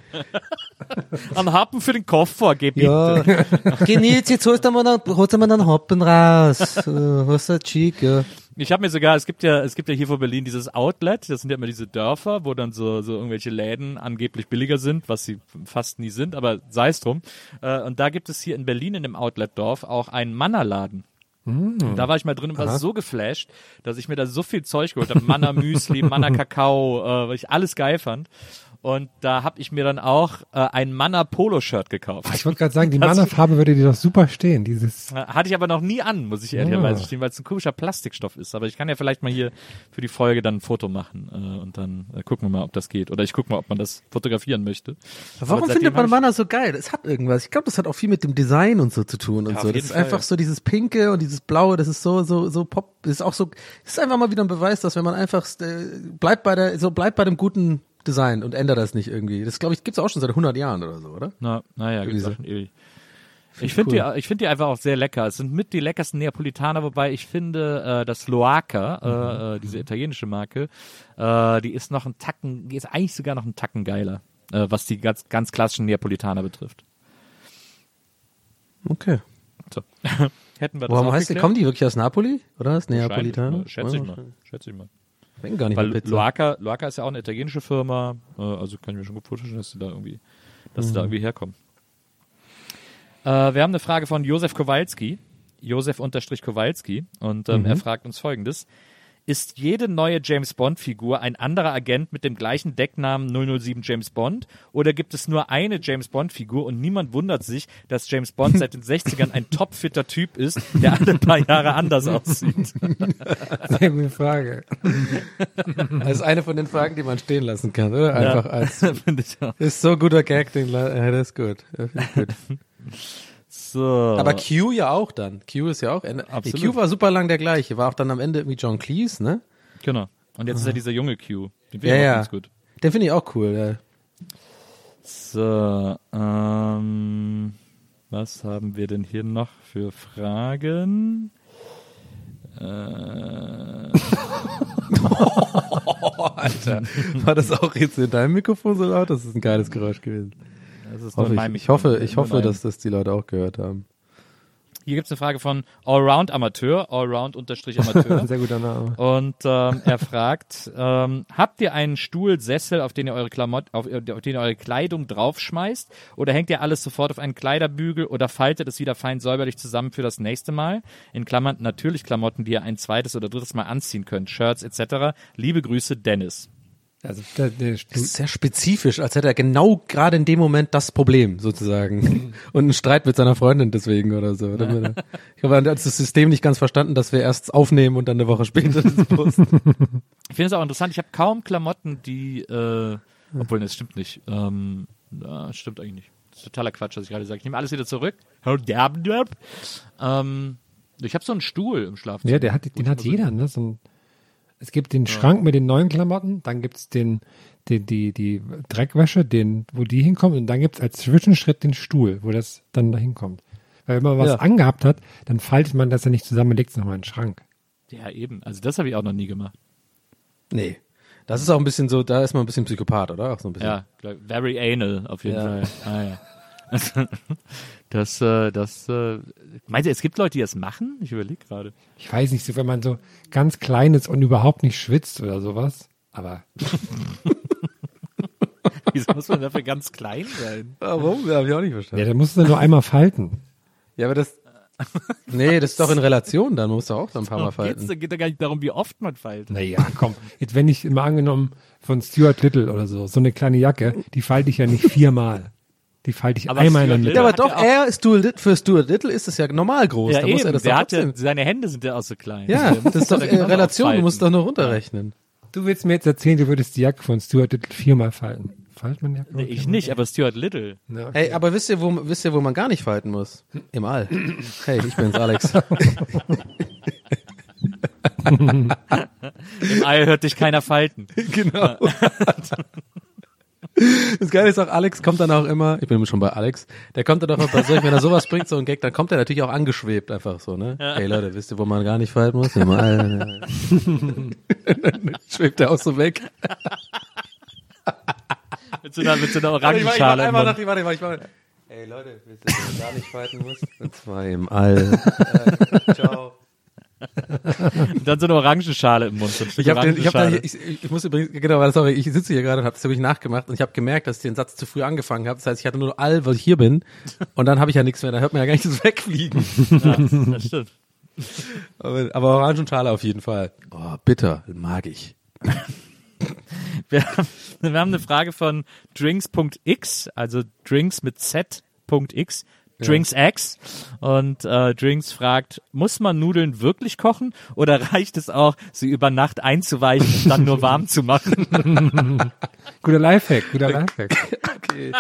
Ein Happen für den Koffer, geh bitte. Ja. Geh Nils, jetzt holst du mal dann, holst du mal dann Hoppen raus. Uh, hast du chic, ja. Ich habe mir sogar, es gibt ja, es gibt ja hier vor Berlin dieses Outlet, das sind ja immer diese Dörfer, wo dann so, so irgendwelche Läden angeblich billiger sind, was sie fast nie sind, aber sei es drum. Äh, und da gibt es hier in Berlin in dem Outlet-Dorf auch einen Mannerladen. Da war ich mal drin und war so geflasht, dass ich mir da so viel Zeug geholt habe. Manna Müsli, Manna Kakao, äh, weil ich alles geil fand. Und da habe ich mir dann auch äh, ein Manna Polo-Shirt gekauft. Ich wollte gerade sagen, die Mannerfarbe würde dir doch super stehen. Dieses, Äh, Hatte ich aber noch nie an, muss ich ehrlicherweise stehen, weil es ein komischer Plastikstoff ist. Aber ich kann ja vielleicht mal hier für die Folge dann ein Foto machen äh, und dann äh, gucken wir mal, ob das geht. Oder ich gucke mal, ob man das fotografieren möchte. Warum findet man Manna so geil? Es hat irgendwas. Ich glaube, das hat auch viel mit dem Design und so zu tun und Ja, so. Das ist Fall. einfach so dieses Pinke und dieses Blaue, das ist so, so, so pop, das ist auch so, das ist einfach mal wieder ein Beweis, dass wenn man einfach, äh, bleibt bei der, so bleibt bei dem guten Design und ändert das nicht irgendwie. Das glaube ich, gibt's auch schon seit 100 Jahren oder so, oder? Na, naja, gibt's auch so. schon ewig. Ich finde die, ich finde die einfach auch sehr lecker. Es sind mit die leckersten Neapolitaner, wobei ich finde, äh, das Loaca, äh, äh, diese italienische Marke, äh, die ist noch ein Tacken, die ist eigentlich sogar noch ein Tacken geiler, äh, was die ganz, ganz klassischen Neapolitaner betrifft. Okay. So. Hätten wir das Warum heißt die, kommen die wirklich aus Napoli? Oder Wahrscheinlich, Neapolitaner? ne? Schätze ich mal. Schätze ich mal. Denken gar nicht Weil. Loaca, Loaca ist ja auch eine italienische Firma, äh, also kann ich mir schon gut vorstellen, dass sie da irgendwie, dass sie Mhm. da irgendwie herkommen. Äh, wir haben eine Frage von Josef Kowalski, Josef unterstrich Kowalski, und ähm, Mhm. er fragt uns folgendes. Ist jede neue James Bond-Figur ein anderer Agent mit dem gleichen Decknamen 007 James Bond? Oder gibt es nur eine James Bond-Figur und niemand wundert sich, dass James Bond seit den 60ern ein topfitter Typ ist, der alle paar Jahre anders aussieht? sehr gute Frage. Das ist eine von den Fragen, die man stehen lassen kann, oder? Einfach als, Finde ich auch. ist so guter Gag, den, ja, das ist gut. Ja, find ich gut. So. Aber Q ja auch dann. Q ist ja auch Ende. Absolut. Q war super lang der gleiche, war auch dann am Ende irgendwie John Cleese, ne? Genau. Und jetzt ist ja dieser junge Q. Den finde Ja, ich auch ja. ganz gut. Den finde ich auch cool, ja. So, ähm, was haben wir denn hier noch für Fragen? Äh, Alter, war das auch jetzt in deinem Mikrofon so laut? Das ist ein geiles Geräusch gewesen. Hoffe ich, ich hoffe, ich hoffe, dass das die Leute auch gehört haben. Hier gibt's eine Frage von Allround Amateur, Allround unterstrich Amateur. Sehr guter Name. Und ähm, er fragt, ähm, habt ihr einen Stuhl, Sessel, auf den ihr eure Klamott, auf, auf den ihr eure Kleidung draufschmeißt? Oder hängt ihr alles sofort auf einen Kleiderbügel oder faltet es wieder fein säuberlich zusammen für das nächste Mal? In Klammern natürlich Klamotten, die ihr ein zweites oder drittes Mal anziehen könnt, Shirts etc. Liebe Grüße, Dennis. Also der, der Das ist sehr spezifisch, als hätte er genau gerade in dem Moment das Problem sozusagen und einen Streit mit seiner Freundin deswegen oder so. Oder? Ich glaube, er hat das System nicht ganz verstanden, dass wir erst aufnehmen und dann eine Woche später das posten. Ich finde es auch interessant, ich habe kaum Klamotten, die, äh, obwohl, das stimmt nicht. Ähm, na, stimmt eigentlich nicht. Das ist totaler Quatsch, was ich gerade sage. Ich nehme alles wieder zurück. Ähm, ich habe so einen Stuhl im Schlafzimmer. ja, der hat, den hat jeder, ne? So ein, es gibt den Schrank mit den neuen Klamotten, dann gibt's den, den, die, die Dreckwäsche, den, wo die hinkommt, und dann gibt's als Zwischenschritt den Stuhl, wo das dann da hinkommt. Weil wenn man was Ja. angehabt hat, dann faltet man das ja nicht zusammen und legt es nochmal in den Schrank. Ja, eben. Also das habe ich auch noch nie gemacht. Nee. Das ist auch ein bisschen so, da ist man ein bisschen Psychopath, oder? Auch so ein bisschen. Ja, very anal auf jeden Ja. Fall. Ah, ja. Das, äh, das, äh, meint ihr, es gibt Leute, die das machen? Ich überlege gerade. Ich weiß nicht, so wenn man so ganz klein ist und überhaupt nicht schwitzt oder sowas. Aber Wieso muss man dafür ganz klein sein? Warum? Ja, hab ich auch nicht ja, verstanden. dann musst du nur einmal falten. Ja, aber das. Nee, das ist doch in Relation, dann musst du auch so ein paar Mal falten. da geht ja gar nicht darum, wie oft man feilt. Naja, komm. Jetzt, wenn ich immer angenommen von Stuart Little oder so, so eine kleine Jacke, die falte ich ja nicht viermal. Die falte ich Aber einmal in der Mitte. Ja, aber doch, er ist Stuart, Lit- für Stuart Little ist es ja normal groß. Ja, da muss eben. er das der doch hat ja, trotzdem. seine Hände sind ja auch so klein. Ja, muss das ist doch genauso Relation, du musst doch nur runterrechnen. Du willst mir jetzt erzählen, du würdest die Jacke von Stuart Little viermal falten. Faltet man die Jacke? Nee, ich nicht, aber Stuart Little. Ja, okay. Hey, aber wisst ihr, wo, wisst ihr, wo man gar nicht falten muss? Im All. Hey, ich bin's, Alex. Im All hört dich keiner falten. genau. Das Geile ist auch, Alex kommt dann auch immer, ich bin schon bei Alex, der kommt dann auch immer bei solchen, wenn er sowas bringt, so ein Gag, dann kommt er natürlich auch angeschwebt einfach so, ne? Hey Leute, wisst ihr, wo man gar nicht falten muss? Im All. Dann schwebt er auch so weg. Mit so einer, mit so einer Warte, ich mach- ich mach Orangenschale warte, ich mach- ich mach- Hey Leute, wisst ihr, wo man gar nicht falten muss? Und zwar im All. Äh, Ciao. Und dann so eine Orangenschale im Mund. So Ich, hab den, ich, hab da, ich, ich muss übrigens, genau, weil sorry, ich sitze hier gerade und habe das wirklich nachgemacht und ich habe gemerkt, dass ich den Satz zu früh angefangen habe. Das heißt, ich hatte nur all, weil ich hier bin und dann habe ich ja nichts mehr. Da hört man ja gar nicht das Wegfliegen. ja, das stimmt. Aber, aber Orangenschale auf jeden Fall. Oh, bitter, mag ich. Wir haben, wir haben eine Frage von drinks.x, also drinks mit z.x, drinksx. Und äh, Drinks fragt, muss man Nudeln wirklich kochen oder reicht es auch, sie über Nacht einzuweichen und dann nur warm zu machen? Guter Lifehack, guter Lifehack. Okay.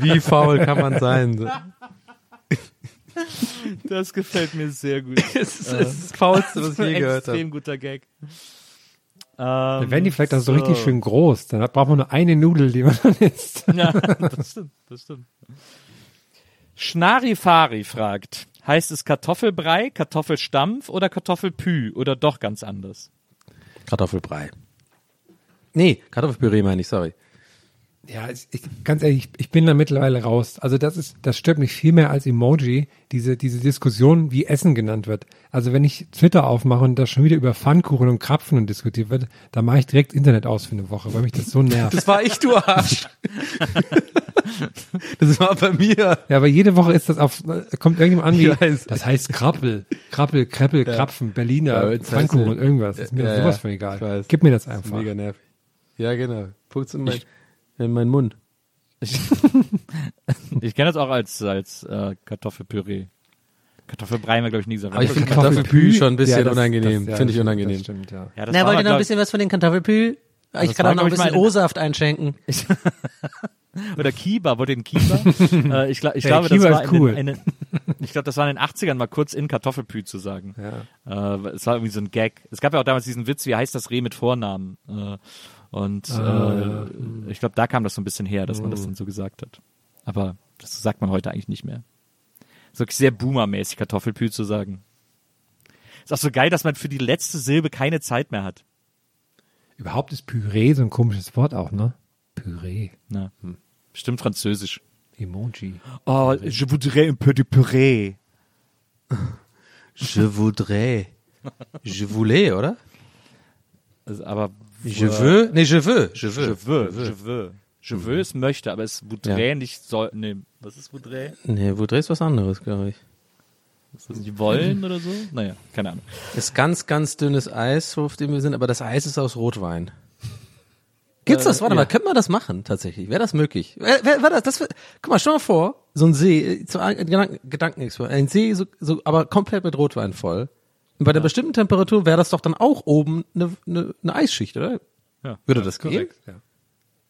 Wie faul kann man sein? Das gefällt mir sehr gut. Das ist das Faulste, was ich je gehört Extrem habe. guter Gag. Dann werden die vielleicht auch so richtig schön groß. Dann braucht man nur eine Nudel, die man dann isst. Ja, das stimmt, das stimmt. Schnarifari fragt, heißt es Kartoffelbrei, Kartoffelstampf oder Kartoffelpü oder doch ganz anders? Kartoffelbrei. Nee, Kartoffelpüree meine ich, sorry. Ja, ich, ich, ganz ehrlich, ich bin da mittlerweile raus. Also das ist, das stört mich viel mehr als Emoji, diese, diese Diskussion, wie Essen genannt wird. Also wenn ich Twitter aufmache und da schon wieder über Pfannkuchen und Krapfen diskutiert wird, dann mache ich direkt Internet aus für eine Woche, weil mich das so nervt. Das war ich, du Arsch. das war bei mir. Ja, aber jede Woche ist das auf, kommt irgendjemand an wie, weiß. das heißt Krabbel, Krabbel, Kreppel, Krapfen, Berliner, Ja, Pfannkuchen und irgendwas. Ist mir Ja, sowas ja, von egal. ich weiß. Gib mir das Das ist einfach. mega nervig. Ja, genau. Putz in, mein, in meinen Mund. Ich, ich kenne das auch als, als äh, Kartoffelpüree. Kartoffelbrei haben wir, glaube ich, nie gesagt. Aber ich finde Kartoffelpü, schon ein bisschen ja, das- unangenehm. das- ja, finde ich das- unangenehm. Das stimmt, ja. ja, das Na, wollt ihr noch ein bisschen was von den Kartoffelpü? das Ich kann auch noch ein bisschen O-Saft einschenken. Oder Kiba, ihr den Kiba? äh, ich ich Hey, glaube, Kiba das war ist in cool. den, in ich glaube, das war in den 80ern mal kurz in Kartoffelpü zu sagen. Ja. Äh, es war irgendwie so ein Gag. Es gab ja auch damals diesen Witz, wie heißt das Reh mit Vornamen? Äh, und Ah, äh, ich glaube, da kam das so ein bisschen her, dass man das dann so gesagt hat. Aber das sagt man heute eigentlich nicht mehr. Ist wirklich sehr boomermäßig, Kartoffelpü zu sagen. Ist auch so geil, dass man für die letzte Silbe keine Zeit mehr hat. Überhaupt ist Püree so ein komisches Wort auch, ne? Püree. Na, Bestimmt französisch. Emoji. Oh, je voudrais un peu de purée. Je voudrais. Je voulais, oder? Also, aber Je veux? Nee, je veux. Je veux. Je veux, je veux. Je veux es möchte, aber es voudrait Ja. nicht soll. Nee, was ist voudrait? Nee, voudrais ist was anderes, glaube ich. Ist das nicht wollen oder so? Naja, keine Ahnung. Ist ganz, ganz dünnes Eis, auf dem wir sind, aber das Eis ist aus Rotwein. Gibt's das? Warte ja. mal, könnte man das machen, tatsächlich? Wäre das möglich? Wäre wär, wär das, das wär, guck mal, stell mal vor, so ein See, äh, zu ein- Gedanken, Gedankenexperiment, ein See, so, so, aber komplett mit Rotwein voll. Und bei einer bestimmten Temperatur wäre das doch dann auch oben eine ne, ne Eisschicht, oder? Ja. Würde das gehen? Ja.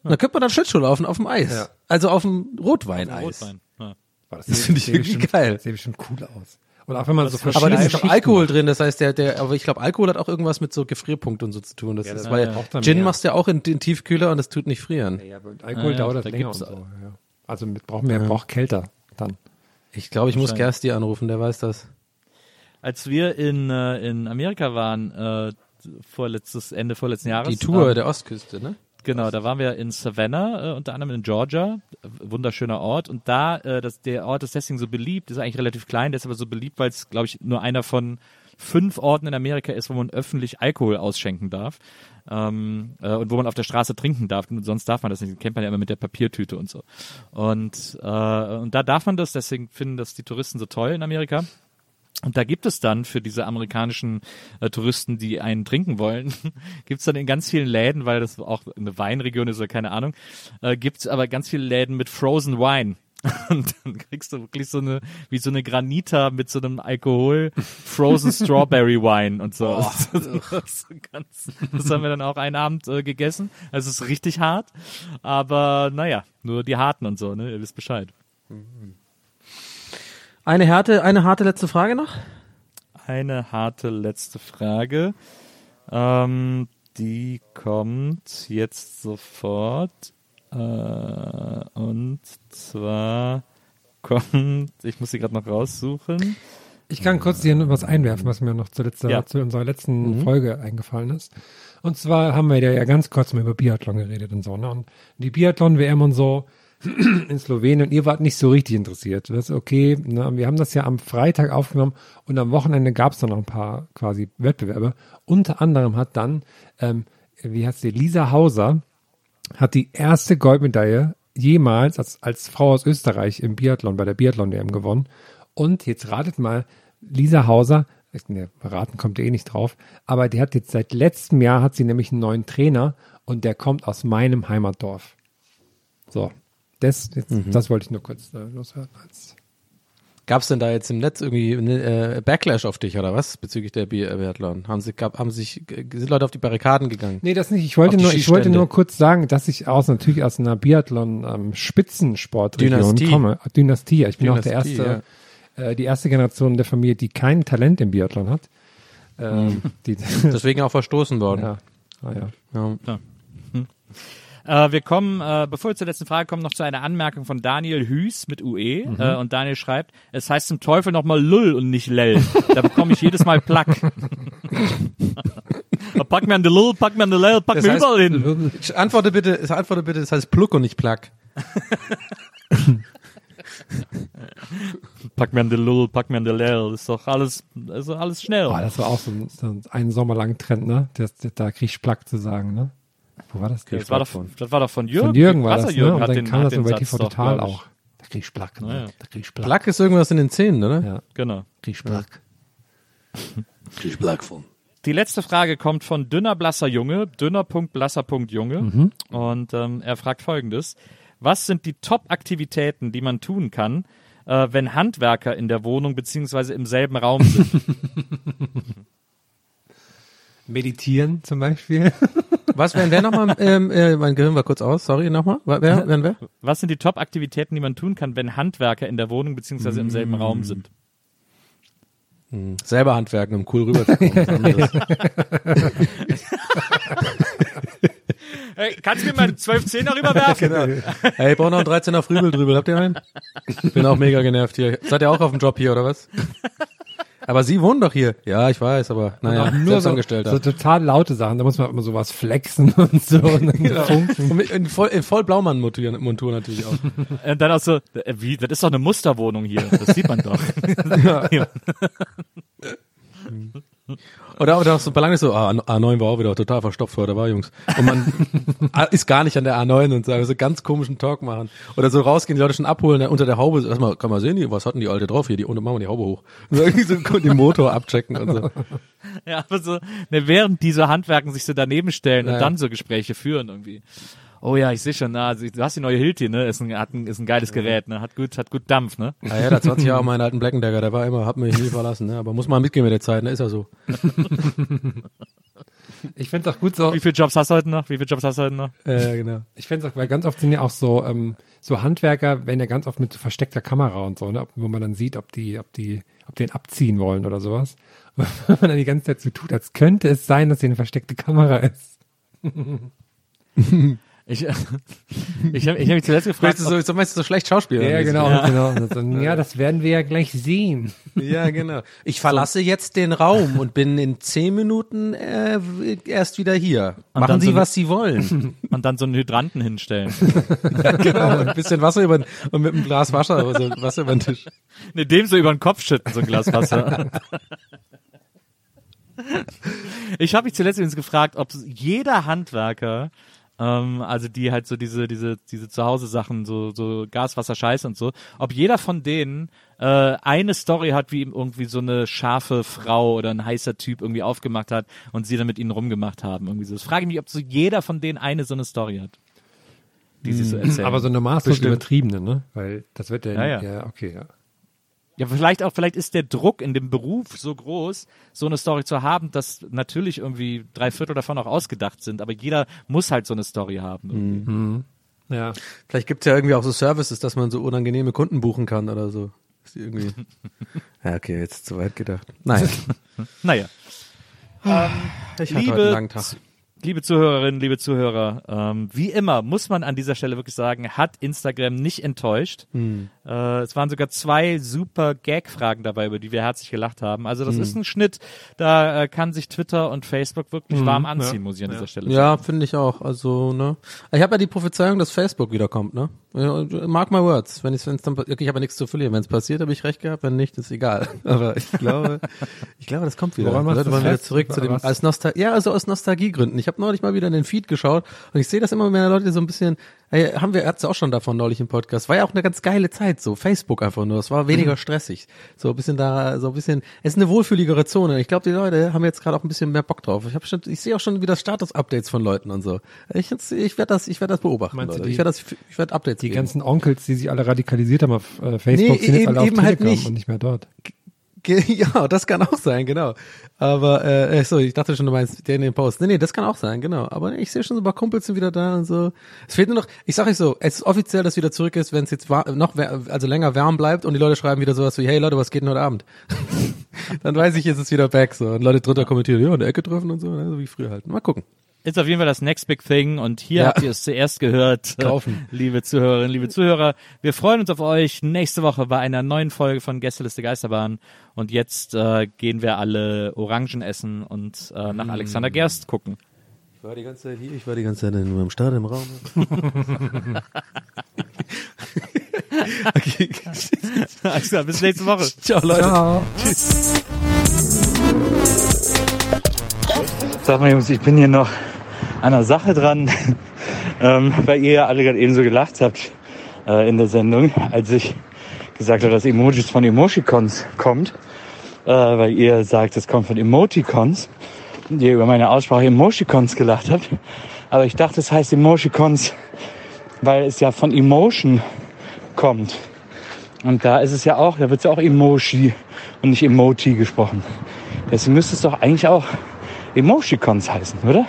Und Dann könnte man dann Schlittschuh laufen auf dem Eis. Ja. Also auf dem Rotweineis. Rotwein. Ja. Boah, Das, Das finde ich irgendwie geil. Sieht bestimmt cool aus. Und auch wenn man so Aber verschiedene da ist doch Alkohol macht. drin, das heißt, der, der, aber ich glaube, Alkohol hat auch irgendwas mit so Gefrierpunkt und so zu tun. Das Ja, ist, das weil dann Gin mehr. machst du ja auch in den Tiefkühler und das tut nicht frieren. Ja, aber Alkohol Ah, ja, dauert da das länger und so. Ja. Also mit, braucht mehr, braucht kälter dann. Ich glaube, ich muss. Gersti anrufen, der weiß das. als wir in, äh, in Amerika waren, äh, vorletztes, Ende vorletzten Jahres. Die Tour ähm, der Ostküste, ne? Genau, da waren wir in Savannah, äh, unter anderem in Georgia, wunderschöner Ort. Und da, äh, das, der Ort ist deswegen so beliebt, ist eigentlich relativ klein, der ist aber so beliebt, weil es, glaube ich, nur einer von fünf Orten in Amerika ist, wo man öffentlich Alkohol ausschenken darf ähm, äh, und wo man auf der Straße trinken darf. Und sonst darf man das nicht. Kennt man ja immer mit der Papiertüte und so. Und, äh, und da darf man das, deswegen finden das die Touristen so toll in Amerika. Und da gibt es dann für diese amerikanischen äh, Touristen, die einen trinken wollen, gibt's dann in ganz vielen Läden, weil das auch eine Weinregion ist oder keine Ahnung, äh, gibt's aber ganz viele Läden mit Frozen Wine. Und dann kriegst du wirklich so eine, wie so eine Granita mit so einem Alkohol, Frozen Strawberry Wine und so. Das, das, ganz, das haben wir dann auch einen Abend äh, gegessen. Also es ist richtig hart, aber naja, nur die Harten und so, ne? Ihr wisst Bescheid. Eine harte, eine harte letzte Frage noch? Eine harte letzte Frage. Ähm, die kommt jetzt sofort. Äh, und zwar kommt, ich muss sie gerade noch raussuchen. Ich kann kurz hier noch was einwerfen, was mir noch zu, letzter, Ja. zu unserer letzten Folge eingefallen ist. Und zwar haben wir ja, ja ganz kurz mal über Biathlon geredet und so. Ne? Und die Biathlon-WM und so in Slowenien und ihr wart nicht so richtig interessiert. Das ist okay. Ne? Wir haben das ja am Freitag aufgenommen und am Wochenende gab es dann noch ein paar quasi Wettbewerbe. Unter anderem hat dann, ähm, wie heißt sie, Lisa Hauser, hat die erste Goldmedaille jemals als, als Frau aus Österreich im Biathlon, bei der Biathlon-WM gewonnen. Und jetzt ratet mal, Lisa Hauser, ne, raten kommt ihr eh nicht drauf, aber die hat jetzt seit letztem Jahr hat sie nämlich einen neuen Trainer und der kommt aus meinem Heimatdorf. So, das, jetzt, das wollte ich nur kurz äh, loswerden. Als Gab's denn da jetzt im Netz irgendwie eine, äh, Backlash auf dich oder was bezüglich der äh, Biathlon? Haben sie, gab, haben sich, sind Leute auf die Barrikaden gegangen? Nee, das nicht. Ich wollte nur, ich wollte nur kurz sagen, dass ich aus natürlich aus einer Biathlon ähm, Spitzensportregion Dynastie. komme. Dynastie. Ich bin auch der Dynastie, erste, äh, die erste Generation der Familie, die kein Talent im Biathlon hat. Ähm, die, Deswegen auch verstoßen worden. ja, ah, ja. Ja. Äh, wir kommen, äh, bevor wir zur letzten Frage kommen, noch zu einer Anmerkung von Daniel Hüß mit UE. Äh, und Daniel schreibt, es heißt zum Teufel nochmal Lull und nicht Lell. Da bekomme ich jedes Mal Plack. pack mir an die Lull, pack mir an die Lell, pack Das mir heißt- überall hin. Antworte bitte, antworte bitte, das heißt Pluck und nicht Plug. Pack mir an die Lull, pack mir an die Lell. Ist doch alles, ist doch alles schnell. Oh, das war auch so ein, so ein Sommer lang Trend, ne? Das, da krieg ich Plack zu sagen, ne? Wo war das? das, war doch, das war doch von Jürgen. Von Jürgen war das, ne? Jürgen Und hat dann den, kam das über TV doch, Total ich. auch. Da krieg ich Plack, ne? Ja, ja. Da krieg ich Plack. Plug ist irgendwas in den Zähnen, oder? Ja, Genau. krieg ich Plack. Die letzte Frage kommt von dünner blasser Junge, dünner.blasser.junge Mhm. und ähm, er fragt folgendes. Was sind die Top-Aktivitäten, die man tun kann, äh, wenn Handwerker in der Wohnung beziehungsweise im selben Raum sind? Meditieren zum Beispiel. Was wären wer nochmal? Ähm, äh, mein Gehirn war kurz aus, sorry, nochmal. Wer, wer, wären wer? Was sind die Top-Aktivitäten, die man tun kann, wenn Handwerker in der Wohnung beziehungsweise im selben Raum sind? Selber handwerken, um cool rüberzukommen. Hey, kannst du mir mal einen 12-10er rüberwerfen? Ey, ich brauche noch einen 13er Frübeldrübel. Habt ihr einen? Bin auch mega genervt hier. Seid ihr auch auf dem Job hier, oder was? Aber Sie wohnen doch hier. Ja, ich weiß, aber naja, nur so, Selbstangestellter. so total laute Sachen. Da muss man immer sowas flexen und so. Und Genau. Und in voll, in voll Blaumann-Montur Montur natürlich auch. Und dann auch so, äh, wie, das ist doch eine Musterwohnung hier. Das sieht man doch. Oder, oder auch so belangt so, ah, A9 war auch wieder total verstopft heute, war Jungs. Und man ist gar nicht an der A9 und so ganz komischen Talk machen. Oder so rausgehen, die Leute schon abholen, da unter der Haube, erstmal kann man sehen, die, was hatten die Alte drauf hier, die, und machen wir die Haube hoch. Und so, irgendwie so den Motor abchecken und so. Ja, aber so, ne, während diese Handwerken sich so daneben stellen Ja. und dann so Gespräche führen irgendwie. Oh ja, ich sehe schon, na, also, du hast die neue Hilti, ne? Ist ein, hat ein, ist ein geiles Gerät, ne? Hat gut, hat gut Dampf, ne? Ja, ja, da 20 Jahre meinen alten Blackendagger, der war immer, hat mich nie verlassen, ne? aber muss mal mitgehen mit der Zeit, ne? ist ja so. Ich finde es auch gut so. Wie viele Jobs hast du heute noch? Wie viele Jobs hast du heute noch? Äh, genau. Ich finde es auch, weil ganz oft sind ja auch so, ähm, so Handwerker, wenn ja ganz oft mit so versteckter Kamera und so, ne? wo man dann sieht, ob die, ob die, ob die den abziehen wollen oder sowas. Wenn man dann die ganze Zeit so tut, als könnte es sein, dass hier eine versteckte Kamera ist. Ich, ich habe ich hab mich zuletzt gefragt, du so, so, meinst du so schlecht Schauspieler? Ja, genau, genau. Und dann, ja, das werden wir ja gleich sehen. Ja, genau. Ich verlasse jetzt den Raum und bin in zehn Minuten äh, erst wieder hier. Und Machen dann Sie, so- was Sie wollen. und dann so einen Hydranten hinstellen. ja, genau. Und ein bisschen Wasser über und mit einem Glas Wasser, so Wasser über den Tisch. ne, dem so über den Kopf schütten, so ein Glas Wasser. ich habe mich zuletzt übrigens gefragt, ob jeder Handwerker, ähm, also die halt so diese, diese, diese Zuhause-Sachen, so, so Gas, Wasser, Scheiße und so, ob jeder von denen äh, eine Story hat, wie ihm irgendwie so eine scharfe Frau oder ein heißer Typ irgendwie aufgemacht hat und sie dann mit ihnen rumgemacht haben. Irgendwie so. Das frage ich mich, ob so jeder von denen eine so eine Story hat. Die sie so erzählen. Aber so eine maßlos übertriebene, ne? Weil das wird ja, Ja, ja. okay, ja. Ja, vielleicht auch, vielleicht ist der Druck in dem Beruf so groß, so eine Story zu haben, dass natürlich irgendwie drei Viertel davon auch ausgedacht sind, aber jeder muss halt so eine Story haben. irgendwie. Ja. Vielleicht gibt's ja irgendwie auch so Services, dass man so unangenehme Kunden buchen kann oder so. Ist irgendwie. Ja, okay, jetzt zu weit gedacht. Nein. Naja, Ich hatte Liebe- heute einen langen Tag. Liebe Zuhörerinnen, liebe Zuhörer, ähm, wie immer muss man an dieser Stelle wirklich sagen, hat Instagram nicht enttäuscht. Äh, es waren sogar zwei super Gag-Fragen dabei, über die wir herzlich gelacht haben. Also das ist ein Schnitt, da äh, kann sich Twitter und Facebook wirklich warm anziehen, muss ich an dieser Stelle sagen. Ja, finde ich auch. Also, ne. Ich habe ja die Prophezeiung, dass Facebook wiederkommt, ne? Ja, Mark my words. Wenn ich wenn's dann okay, ich habe ja nichts zu verlieren. Wenn es passiert, habe ich recht gehabt. Wenn nicht, ist egal. Aber ich glaube, ich glaube, das kommt wieder. Woran Leute wollen wieder zurück zu dem als Nostal ja, also aus Nostalgiegründen. Ich habe neulich mal wieder in den Feed geschaut und ich sehe das immer mehr Leute so ein bisschen Ey, haben wir, hat's auch schon davon neulich im Podcast. War ja auch eine ganz geile Zeit, so Facebook einfach nur. Es war weniger stressig. So ein bisschen da, so ein bisschen, es ist eine wohlfühligere Zone. Ich glaube, die Leute haben jetzt gerade auch ein bisschen mehr Bock drauf. Ich habe schon, ich sehe auch schon wieder Status-Updates von Leuten und so. Ich, ich werde das, ich werde das beobachten, Meinst Leute. die- Ich werde das, ich werde Updates Die geben. ganzen Onkels, die sich alle radikalisiert haben auf äh, Facebook, Nee, sind jetzt eben- alle auf halt Telegram nicht. und nicht mehr dort. Ja, das kann auch sein, genau. Aber äh, so, ich dachte schon, du meinst der in den Post. Nee, nee, das kann auch sein, genau. Aber ich sehe schon so ein paar Kumpels sind wieder da und so. Es fehlt nur noch, ich sag euch so, es ist offiziell, dass wieder zurück ist, wenn es jetzt noch also länger warm bleibt und die Leute schreiben wieder sowas wie, hey Leute, was geht denn heute Abend? Dann weiß ich, ist es wieder back so. Und Leute drunter kommentieren, ja, in der Ecke treffen und so, ne, so wie früher halt. Mal gucken. Ist auf jeden Fall das Next Big Thing und hier Ja. habt ihr es zuerst gehört, Kaufen. liebe Zuhörerinnen, liebe Zuhörer. Wir freuen uns auf euch nächste Woche bei einer neuen Folge von Gästeliste Geisterbahn und jetzt äh, gehen wir alle Orangen essen und äh, Mm. nach Alexander Gerst gucken. Ich war die ganze Zeit hier, ich war die ganze Zeit in meinem Start im Raum. okay. Klar, bis nächste Woche. Ciao, Leute. Ciao. Sag mal, Jungs, ich bin hier noch einer Sache dran, ähm, weil ihr ja alle gerade eben so gelacht habt äh, in der Sendung, als ich gesagt habe, dass Emojis von Emoticons kommt, äh, weil ihr sagt, es kommt von Emoticons und ihr über meine Aussprache Emoticons gelacht habt. Aber ich dachte, es heißt Emoticons, weil es ja von Emotion kommt. Und da ist es ja auch, da wird es ja auch Emoji und nicht Emoti gesprochen. Deswegen müsste es doch eigentlich auch Emoticons heißen, oder?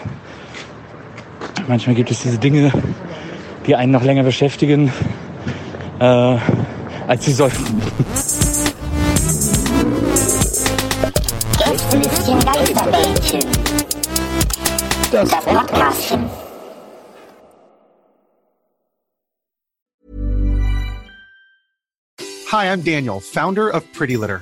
Manchmal gibt es diese Dinge, die einen noch länger beschäftigen, äh, als sie sollten. Gästelistchen Geisterbällchen. Das Podcastchen. Hi, I'm Daniel, founder of Pretty Litter.